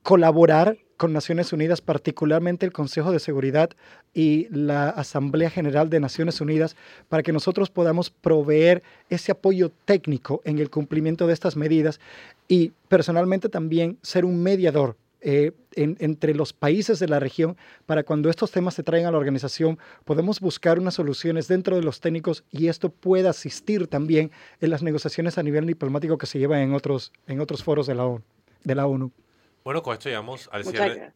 colaborar con Naciones Unidas, particularmente el Consejo de Seguridad y la Asamblea General de Naciones Unidas, para que nosotros podamos proveer ese apoyo técnico en el cumplimiento de estas medidas y personalmente también ser un mediador eh, en, entre los países de la región para cuando estos temas se traigan a la organización, podemos buscar unas soluciones dentro de los técnicos y esto pueda asistir también en las negociaciones a nivel diplomático que se llevan en otros, en otros foros de la ONU. De la ONU. Bueno, con esto llegamos al cierre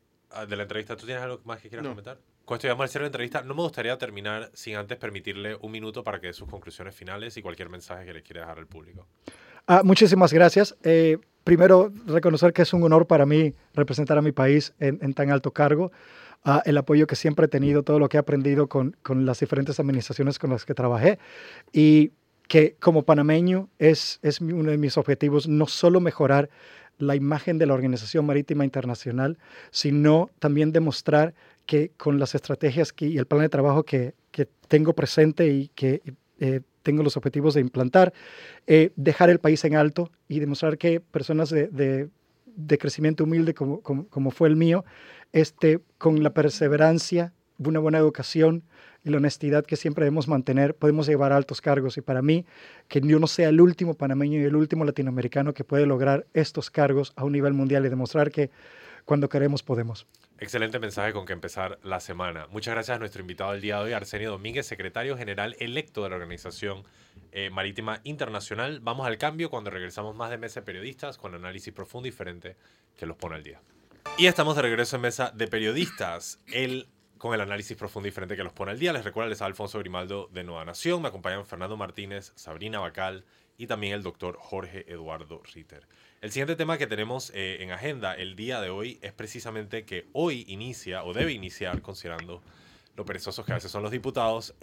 de la entrevista. ¿Tú tienes algo más que quieras no. comentar? Con esto llegamos al cierre de la entrevista. No me gustaría terminar sin antes permitirle un minuto para que dé sus conclusiones finales y cualquier mensaje que le quiera dejar al público. Ah, muchísimas gracias. Eh, primero, reconocer que es un honor para mí representar a mi país en, en tan alto cargo. Ah, el apoyo que siempre he tenido, todo lo que he aprendido con, con, las diferentes administraciones con las que trabajé y que como panameño es, es uno de mis objetivos no solo mejorar la imagen de la Organización Marítima Internacional, sino también demostrar que con las estrategias que, y el plan de trabajo que, que tengo presente y que eh, tengo los objetivos de implantar, eh, dejar el país en alto y demostrar que personas de, de, crecimiento humilde como, como, fue el mío, este, con la perseverancia, una buena educación y la honestidad que siempre debemos mantener, podemos llevar altos cargos. Y para mí, que yo no sea el último panameño y el último latinoamericano que puede lograr estos cargos a un nivel mundial y demostrar que cuando queremos podemos. Excelente mensaje con que empezar la semana. Muchas gracias a nuestro invitado del día de hoy, Arsenio Domínguez, secretario general electo de la Organización eh, Marítima Internacional. Vamos al cambio cuando regresamos más de Mesa de Periodistas con análisis profundo y diferente que los pone al día. Y estamos de regreso en Mesa de Periodistas. El con el análisis profundo y diferente que los pone al día. Les recuerdo, les Alfonso Grimaldo de Nueva Nación. Me acompañan Fernando Martínez, Sabrina Bacal y también el doctor Jorge Eduardo Ritter. El siguiente tema que tenemos eh, en agenda el día de hoy es precisamente que hoy inicia o debe iniciar, considerando lo perezosos que a veces son los diputados,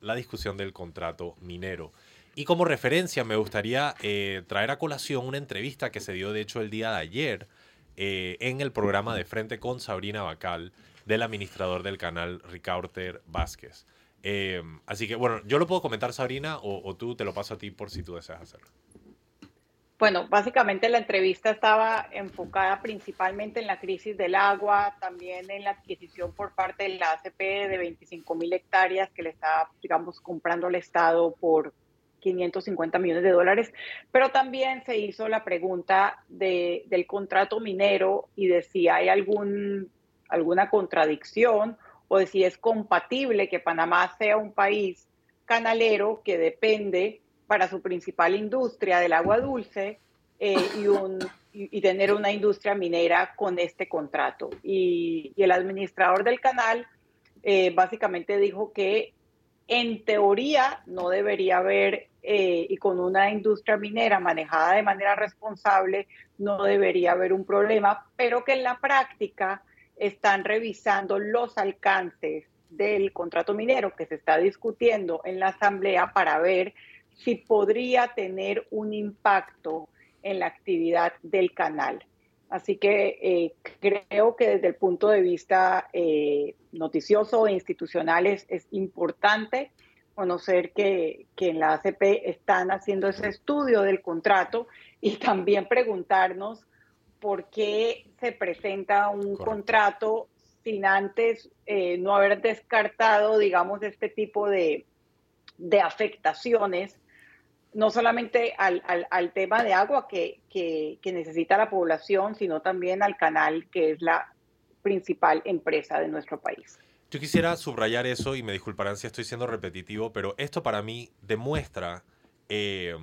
la discusión del contrato minero. Y como referencia me gustaría eh, traer a colación una entrevista que se dio de hecho el día de ayer eh, en el programa de Frente con Sabrina Bacal del administrador del canal Ricardo Vázquez. Eh, así que bueno, yo lo puedo comentar Sabrina o, o, tú te lo paso a ti por si tú deseas hacerlo. Bueno, básicamente la entrevista estaba enfocada principalmente en la crisis del agua, también en la adquisición por parte de la ACP de 25 mil hectáreas que le está, digamos, comprando al Estado por 550 millones de dólares, pero también se hizo la pregunta de, del contrato minero y de si hay algún, alguna contradicción o de si es compatible que Panamá sea un país canalero que depende para su principal industria del agua dulce eh, y, un, y, y, tener una industria minera con este contrato. Y, y el administrador del canal eh, básicamente dijo que en teoría no debería haber, eh, y con una industria minera manejada de manera responsable, no debería haber un problema, pero que en la práctica están revisando los alcances del contrato minero que se está discutiendo en la Asamblea para ver si podría tener un impacto en la actividad del canal. Así que eh, creo que desde el punto de vista eh, noticioso e institucional es, es importante conocer que, que, en la ACP están haciendo ese estudio del contrato y también preguntarnos por qué se presenta un Correcto. contrato sin antes eh, no haber descartado, digamos, este tipo de, de afectaciones no solamente al, al, tema de agua que, que, que, necesita la población, sino también al canal, que es la principal empresa de nuestro país. Yo quisiera subrayar eso y me disculparán si estoy siendo repetitivo, pero esto para mí demuestra eh,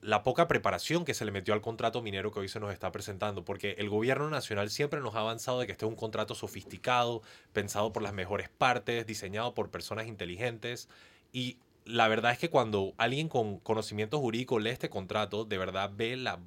la poca preparación que se le metió al contrato minero que hoy se nos está presentando, porque el gobierno nacional siempre nos ha avanzado de que este es un contrato sofisticado, pensado por las mejores partes, diseñado por personas inteligentes y la verdad es que cuando alguien con conocimiento jurídico lee este contrato, de verdad ve la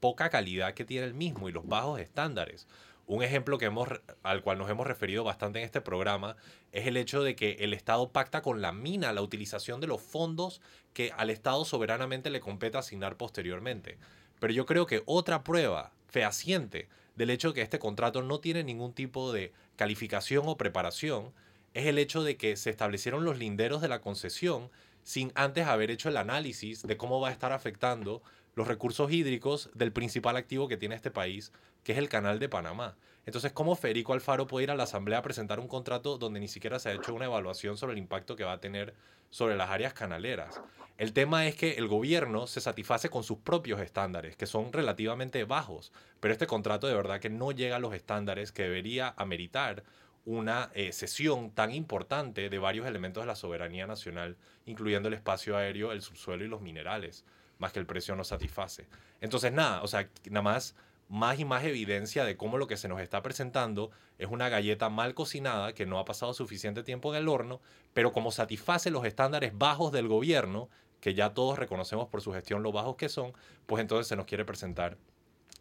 poca calidad que tiene el mismo y los bajos estándares. Un ejemplo que hemos, al cual nos hemos referido bastante en este programa es el hecho de que el Estado pacta con la mina la utilización de los fondos que al Estado soberanamente le compete asignar posteriormente. Pero yo creo que otra prueba fehaciente del hecho de que este contrato no tiene ningún tipo de calificación o preparación es el hecho de que se establecieron los linderos de la concesión sin antes haber hecho el análisis de cómo va a estar afectando los recursos hídricos del principal activo que tiene este país, que es el canal de Panamá. Entonces, ¿cómo Federico Alfaro puede ir a la Asamblea a presentar un contrato donde ni siquiera se ha hecho una evaluación sobre el impacto que va a tener sobre las áreas canaleras? El tema es que el gobierno se satisface con sus propios estándares, que son relativamente bajos, pero este contrato de verdad que no llega a los estándares que debería ameritar una eh, sesión tan importante de varios elementos de la soberanía nacional, incluyendo el espacio aéreo, el subsuelo y los minerales, más que el precio no satisface. Entonces, nada, o sea, nada más, más y más evidencia de cómo lo que se nos está presentando es una galleta mal cocinada que no ha pasado suficiente tiempo en el horno, pero como satisface los estándares bajos del gobierno, que ya todos reconocemos por su gestión lo bajos que son, pues entonces se nos quiere presentar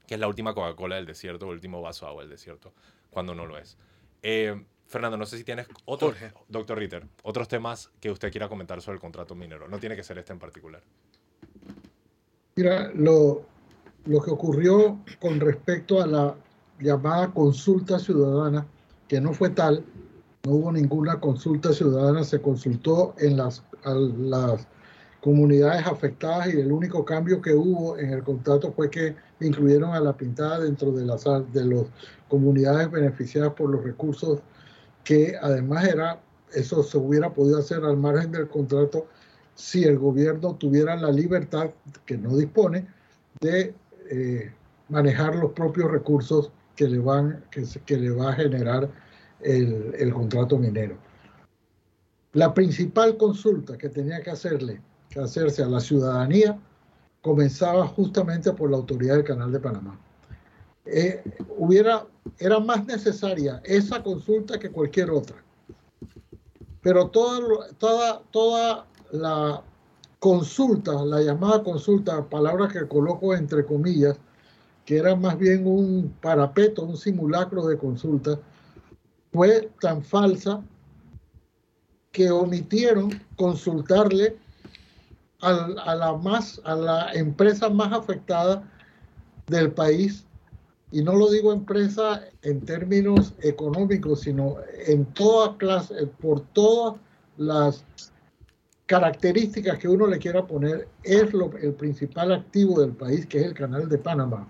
que es la última Coca-Cola del desierto, el último vaso de agua del desierto, cuando no lo es. Eh, Fernando, no sé si tienes otro, doctor Ritter, otros temas que usted quiera comentar sobre el contrato minero. No tiene que ser este en particular. Mira, lo, lo que ocurrió con respecto a la llamada consulta ciudadana, que no fue tal, no hubo ninguna consulta ciudadana, se consultó en las, las comunidades afectadas y el único cambio que hubo en el contrato fue que incluyeron a la pintada dentro de las de las comunidades beneficiadas por los recursos que además era eso se hubiera podido hacer al margen del contrato si el gobierno tuviera la libertad que no dispone de eh, manejar los propios recursos que le van que, que le va a generar el, el contrato minero. La principal consulta que tenía que hacerle que hacerse a la ciudadanía comenzaba justamente por la autoridad del Canal de Panamá. Eh, hubiera, era más necesaria esa consulta que cualquier otra. Pero toda, toda, toda la consulta, la llamada consulta, palabra que coloco entre comillas, que era más bien un parapeto, un simulacro de consulta, fue tan falsa que omitieron consultarle a, la más, a la empresa más afectada del país, y no lo digo empresa en términos económicos, sino en toda clase, por todas las características que uno le quiera poner, es lo, el principal activo del país, que es el canal de Panamá.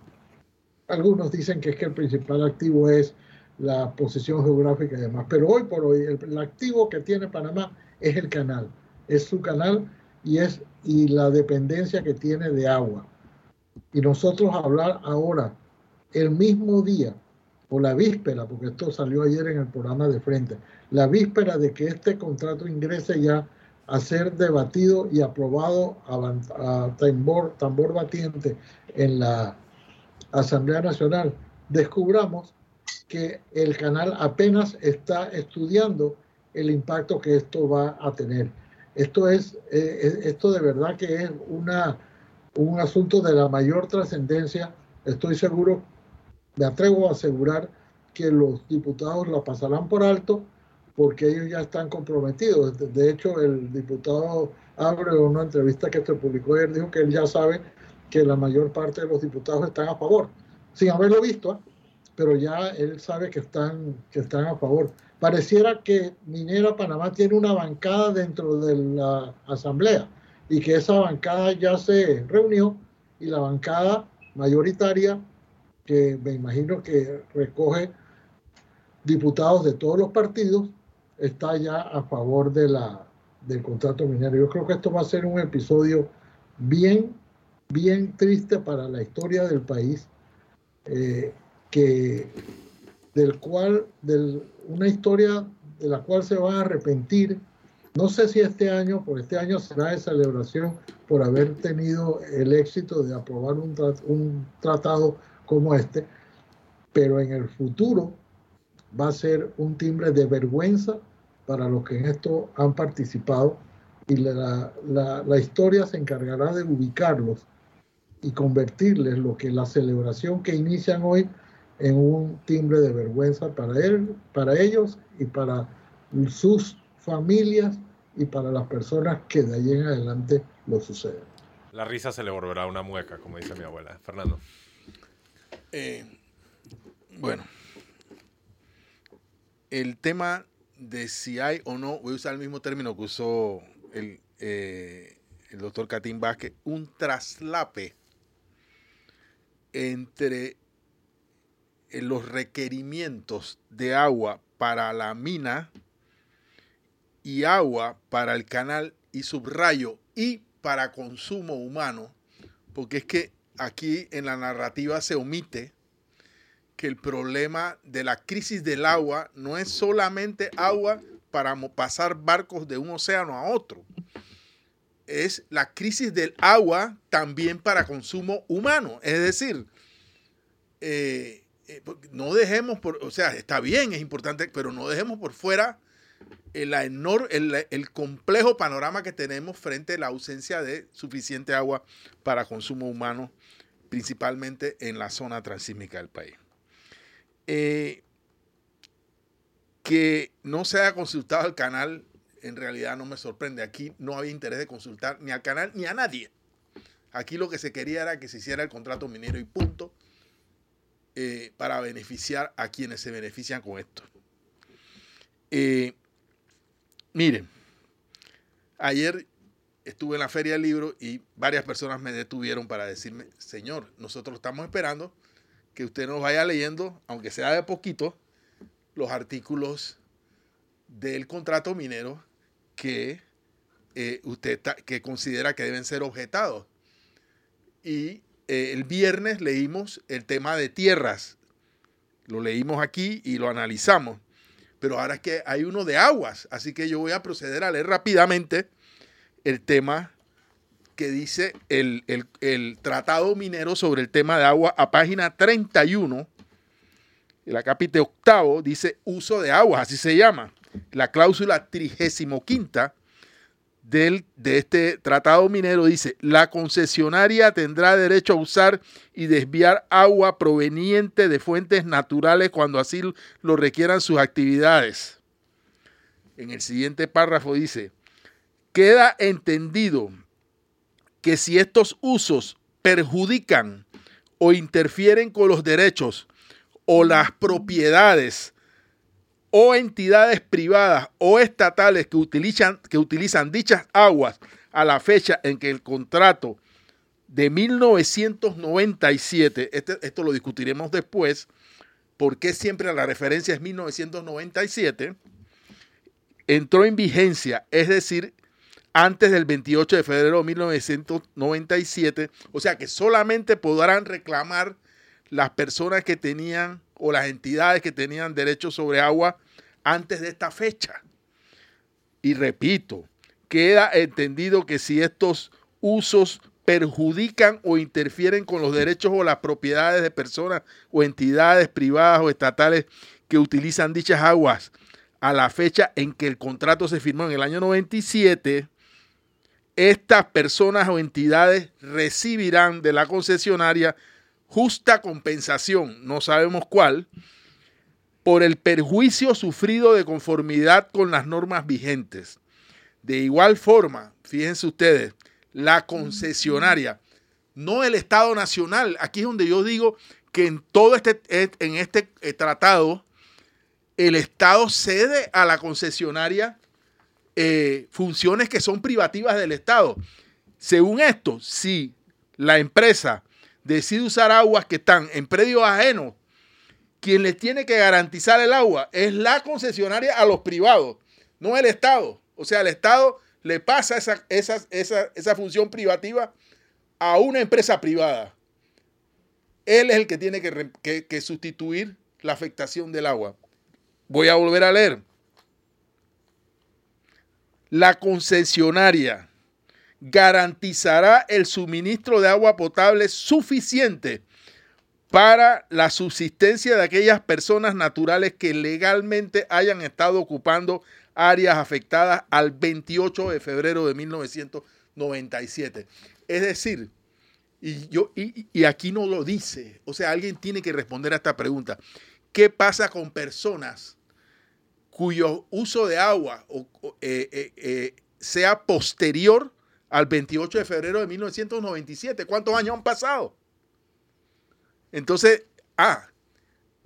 Algunos dicen que es que el principal activo es la posición geográfica y demás, pero hoy por hoy el activo que tiene Panamá es el canal, es su canal y es y la dependencia que tiene de agua. Y nosotros hablar ahora, el mismo día, o la víspera, porque esto salió ayer en el programa de frente, la víspera de que este contrato ingrese ya a ser debatido y aprobado a, tambor, tambor batiente en la Asamblea Nacional, descubramos que el canal apenas está estudiando el impacto que esto va a tener. Esto es, eh, esto de verdad que es una, un asunto de la mayor trascendencia. Estoy seguro, me atrevo a asegurar que los diputados la pasarán por alto porque ellos ya están comprometidos. De hecho, el diputado Abre, una entrevista que se publicó ayer, dijo que él ya sabe que la mayor parte de los diputados están a favor, sin haberlo visto, ¿eh? Pero ya él sabe que están, que están a favor. Pareciera que Minera Panamá tiene una bancada dentro de la asamblea y que esa bancada ya se reunió y la bancada mayoritaria, que me imagino que recoge diputados de todos los partidos, está ya a favor de la, del contrato minero. Yo creo que esto va a ser un episodio bien, bien triste para la historia del país, eh, que, del cual, del, una historia de la cual se van a arrepentir. No sé si este año, por este año será de celebración por haber tenido el éxito de aprobar un, un tratado como este, pero en el futuro va a ser un timbre de vergüenza para los que en esto han participado y la, la, la, historia se encargará de ubicarlos y convertirles lo que la celebración que inician hoy en un timbre de vergüenza para él, para ellos y para sus familias y para las personas que de ahí en adelante lo suceden. La risa se le volverá una mueca, como dice mi abuela. Fernando. Eh, bueno, el tema de si hay o no, voy a usar el mismo término que usó el, eh, el doctor Catín Vázquez, un traslape entre los requerimientos de agua para la mina y agua para el canal y subrayo y para consumo humano, porque es que aquí en la narrativa se omite que el problema de la crisis del agua no es solamente agua para pasar barcos de un océano a otro. Es la crisis del agua también para consumo humano. Es decir, eh, eh, no dejemos por, o sea, está bien, es importante, pero no dejemos por fuera el, el, el, complejo panorama que tenemos frente a la ausencia de suficiente agua para consumo humano, principalmente en la zona transísmica del país. Eh, que no se haya consultado el canal, en realidad no me sorprende. Aquí no había interés de consultar ni al canal ni a nadie. Aquí lo que se quería era que se hiciera el contrato minero y punto, eh, para beneficiar a quienes se benefician con esto. Eh, miren, ayer estuve en la feria del libro y varias personas me detuvieron para decirme, señor, nosotros estamos esperando que usted nos vaya leyendo, aunque sea de poquito, los artículos del contrato minero que eh, usted que considera que deben ser objetados. Y eh, el viernes leímos el tema de tierras. Lo leímos aquí y lo analizamos. Pero ahora es que hay uno de aguas. Así que yo voy a proceder a leer rápidamente el tema que dice el, el tratado minero sobre el tema de agua a página 31 la capítulo octavo dice uso de aguas, así se llama. La cláusula trigésimo quinta del, de este tratado minero dice, la concesionaria tendrá derecho a usar y desviar agua proveniente de fuentes naturales cuando así lo requieran sus actividades. En el siguiente párrafo dice, queda entendido que si estos usos perjudican o interfieren con los derechos o las propiedades o entidades privadas o estatales que utilizan, que utilizan dichas aguas a la fecha en que el contrato de 1997, este, esto lo discutiremos después, porque siempre la referencia es 1997, entró en vigencia, es decir, antes del 28 de febrero de 1997, o sea que solamente podrán reclamar las personas que tenían o las entidades que tenían derecho sobre agua antes de esta fecha. Y repito, queda entendido que si estos usos perjudican o interfieren con los derechos o las propiedades de personas o entidades privadas o estatales que utilizan dichas aguas a la fecha en que el contrato se firmó en el año 97, estas personas o entidades recibirán de la concesionaria justa compensación, no sabemos cuál, por el perjuicio sufrido de conformidad con las normas vigentes. De igual forma, fíjense ustedes, la concesionaria, no el Estado Nacional, aquí es donde yo digo que en todo este, en este eh, tratado, el Estado cede a la concesionaria eh, funciones que son privativas del Estado. Según esto, si la empresa decide usar aguas que están en predios ajenos, quien les tiene que garantizar el agua es la concesionaria a los privados, no el Estado. O sea, el Estado le pasa esa, esa, función privativa a una empresa privada. Él es el que tiene que, que sustituir la afectación del agua. Voy a volver a leer. La concesionaria garantizará el suministro de agua potable suficiente para la subsistencia de aquellas personas naturales que legalmente hayan estado ocupando áreas afectadas al 28 de febrero de 1997. Es decir, y, yo, y, aquí no lo dice, o sea, alguien tiene que responder a esta pregunta. ¿Qué pasa con personas cuyo uso de agua eh, eh, eh, sea posterior al 28 de febrero de 1997. ¿Cuántos años han pasado? Entonces, ah,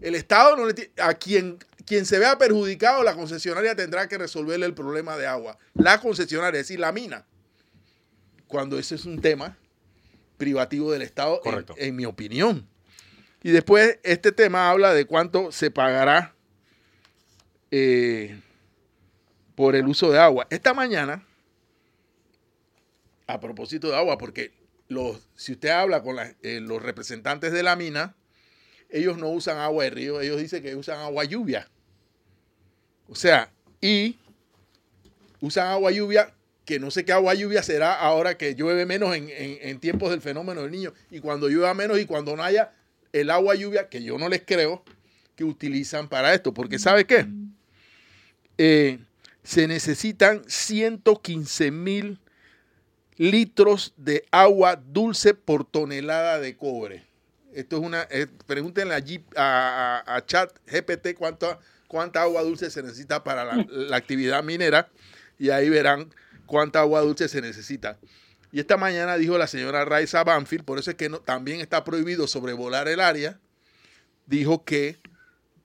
el Estado no le a quien, quien se vea perjudicado, la concesionaria tendrá que resolverle el problema de agua. La concesionaria, es decir, la mina. Cuando ese es un tema privativo del Estado, en, mi opinión. Y después este tema habla de cuánto se pagará eh, por el uso de agua. Esta mañana a propósito de agua, porque los, si usted habla con eh, los representantes de la mina, ellos no usan agua de río, ellos dicen que usan agua lluvia. O sea, y usan agua lluvia, que no sé qué agua lluvia será ahora que llueve menos en, tiempos del fenómeno del niño, y cuando llueva menos y cuando no haya el agua lluvia, que yo no les creo, que utilizan para esto, porque ¿sabe qué? Eh, se necesitan 115 mil litros de agua dulce por tonelada de cobre. Esto es una. Eh, pregúntenle a, a, Chat GPT cuánta, cuánta agua dulce se necesita para la, actividad minera y ahí verán cuánta agua dulce se necesita. Y esta mañana dijo la señora Raisa Banfield, por eso es que también está prohibido sobrevolar el área, dijo que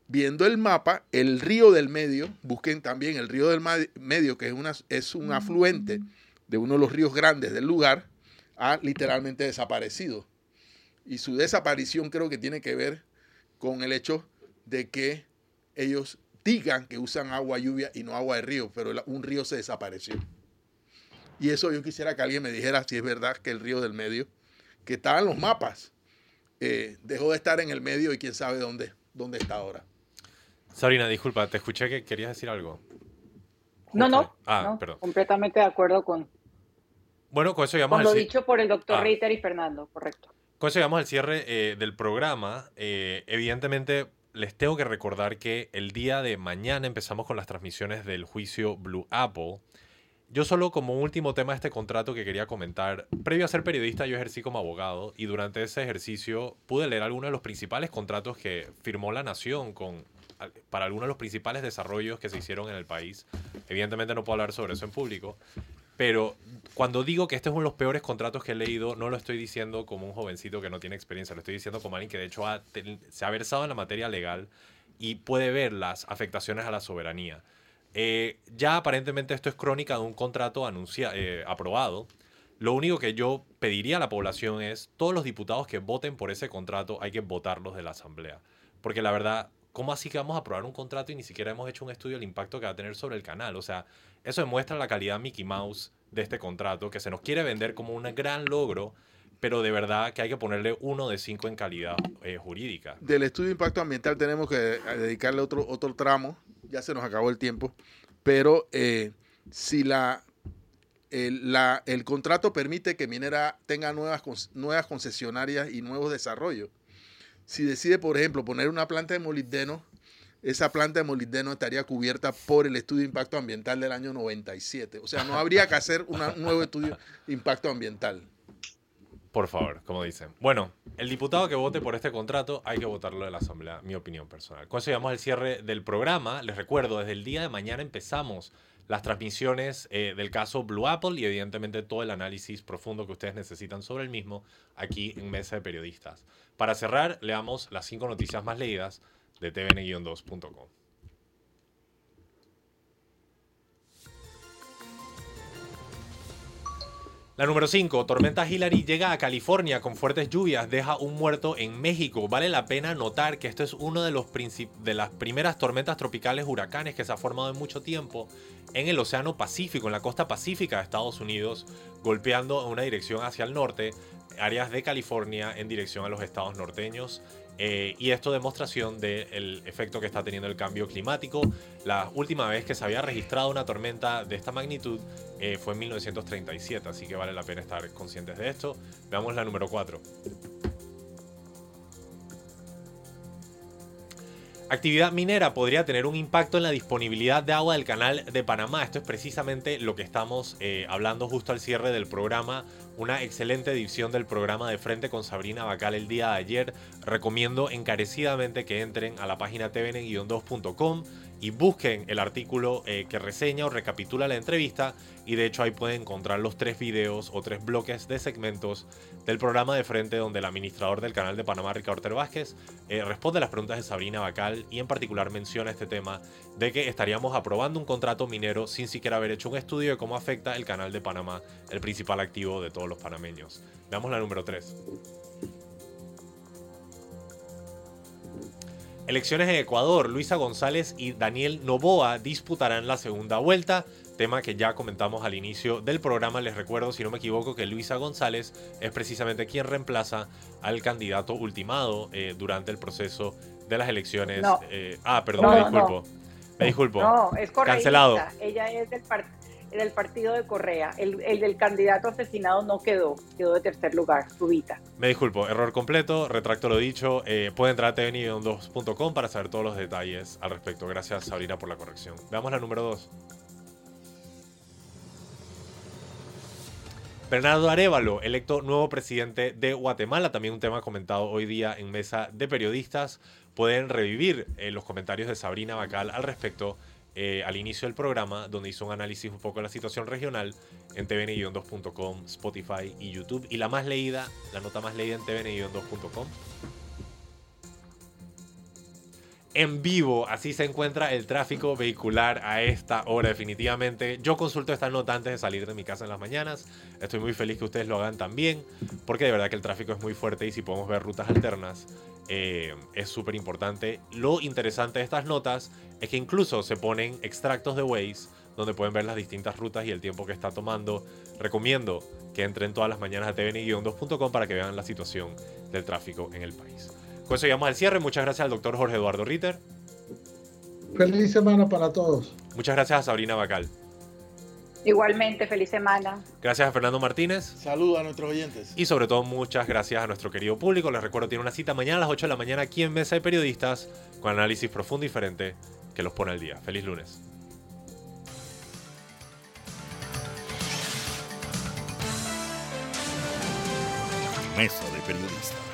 viendo el mapa, el río del medio, busquen también el río del medio, que es, una, es un afluente de uno de los ríos grandes del lugar, ha literalmente desaparecido. Y su desaparición creo que tiene que ver con el hecho de que ellos digan que usan agua lluvia y no agua de río, pero un río se desapareció. Y eso yo quisiera que alguien me dijera si es verdad que el río del medio, que estaba en los mapas, eh, dejó de estar en el medio y quién sabe dónde, dónde está ahora. Sabrina, disculpa, te escuché que querías decir algo. No, no, ah, perdón. completamente de acuerdo con, bueno, con eso llegamos con lo dicho por el doctor ah. Reiter y Fernando, correcto. Con eso llegamos al cierre eh, del programa. Eh, evidentemente, les tengo que recordar que el día de mañana empezamos con las transmisiones del juicio Blue Apple. Yo solo como último tema de este contrato que quería comentar, previo a ser periodista yo ejercí como abogado y durante ese ejercicio pude leer algunos de los principales contratos que firmó la nación con, para algunos de los principales desarrollos que se hicieron en el país. Evidentemente no puedo hablar sobre eso en público, pero cuando digo que este es uno de los peores contratos que he leído, no lo estoy diciendo como un jovencito que no tiene experiencia, lo estoy diciendo como alguien que de hecho se ha versado en la materia legal y puede ver las afectaciones a la soberanía. Eh, ya aparentemente esto es crónica de un contrato eh, aprobado. Lo único que yo pediría a la población es, todos los diputados que voten por ese contrato hay que votarlos de la Asamblea. Porque la verdad, ¿cómo así que vamos a aprobar un contrato y ni siquiera hemos hecho un estudio del impacto que va a tener sobre el canal? O sea, eso demuestra la calidad Mickey Mouse de este contrato, que se nos quiere vender como un gran logro, pero de verdad que hay que ponerle uno de cinco en calidad eh, jurídica. Del estudio de impacto ambiental tenemos que dedicarle otro, otro tramo ya se nos acabó el tiempo, pero eh, si la el, la, el, contrato permite que Minera tenga nuevas, nuevas concesionarias y nuevos desarrollos. Si decide, por ejemplo, poner una planta de molibdeno, esa planta de molibdeno estaría cubierta por el estudio de impacto ambiental del año 97. O sea, no habría que hacer un nuevo estudio de impacto ambiental. Por favor, como dicen. Bueno, el diputado que vote por este contrato hay que votarlo de la Asamblea, mi opinión personal. Con eso llegamos al cierre del programa. Les recuerdo, desde el día de mañana empezamos las transmisiones eh, del caso Blue Apple y evidentemente todo el análisis profundo que ustedes necesitan sobre el mismo aquí en Mesa de Periodistas. Para cerrar, leamos las cinco noticias más leídas de tvn-2.com. La número 5, tormenta Hillary llega a California con fuertes lluvias, deja un muerto en México. Vale la pena notar que esto es uno de, de las primeras tormentas tropicales huracanes que se ha formado en mucho tiempo en el Océano Pacífico, en la costa pacífica de Estados Unidos, golpeando en una dirección hacia el norte, áreas de California en dirección a los estados norteños eh, y esto demostración del efecto que está teniendo el cambio climático. La última vez que se había registrado una tormenta de esta magnitud eh, fue en 1937, así que vale la pena estar conscientes de esto. Veamos la número 4. Actividad minera podría tener un impacto en la disponibilidad de agua del canal de Panamá. Esto es precisamente lo que estamos eh, hablando justo al cierre del programa. Una excelente edición del programa de Frente con Sabrina Bacal el día de ayer. Recomiendo encarecidamente que entren a la página tvn-2.com y busquen el artículo eh, que reseña o recapitula la entrevista y de hecho ahí pueden encontrar los tres videos o tres bloques de segmentos del programa de frente donde el administrador del canal de Panamá, Ricardo Ortega Vázquez, eh, responde las preguntas de Sabrina Bacal y en particular menciona este tema de que estaríamos aprobando un contrato minero sin siquiera haber hecho un estudio de cómo afecta el canal de Panamá, el principal activo de todos los panameños. Veamos la número 3. Elecciones en Ecuador, Luisa González y Daniel Novoa disputarán la segunda vuelta, tema que ya comentamos al inicio del programa. Les recuerdo, si no me equivoco, que Luisa González es precisamente quien reemplaza al candidato ultimado eh, durante el proceso de las elecciones. Eh, ah, perdón, me disculpo. Me disculpo. No, es Cancelado. Ella es del partido en el partido de Correa. El, del candidato asesinado no quedó, quedó de tercer lugar, Rubita. Me disculpo, error completo, retracto lo dicho. Eh, puede entrar a tvnivel2.com para saber todos los detalles al respecto. Gracias, Sabrina, por la corrección. Veamos la número 2. Bernardo Arevalo, electo nuevo presidente de Guatemala, también un tema comentado hoy día en mesa de periodistas. Pueden revivir eh, los comentarios de Sabrina Bacal al respecto eh, al inicio del programa, donde hizo un análisis un poco de la situación regional en tvn-2.com, Spotify y YouTube. Y la más leída, la nota más leída en tvn-2.com en vivo. Así se encuentra el tráfico vehicular a esta hora definitivamente. Yo consulto esta nota antes de salir de mi casa en las mañanas. Estoy muy feliz que ustedes lo hagan también, porque de verdad que el tráfico es muy fuerte y si podemos ver rutas alternas eh, es súper importante. Lo interesante de estas notas es que incluso se ponen extractos de Waze donde pueden ver las distintas rutas y el tiempo que está tomando. Recomiendo que entren todas las mañanas a tvn-2.com para que vean la situación del tráfico en el país. Con eso llegamos al cierre. Muchas gracias al doctor Jorge Eduardo Ritter. Feliz semana para todos. Muchas gracias a Sabrina Bacal. Igualmente, feliz semana. Gracias a Fernando Martínez. Saludos a nuestros oyentes. Y sobre todo, muchas gracias a nuestro querido público. Les recuerdo, tiene una cita mañana a las 8 de la mañana aquí en Mesa de Periodistas con análisis profundo y diferente que los pone al día. Feliz lunes. Mesa de Periodistas.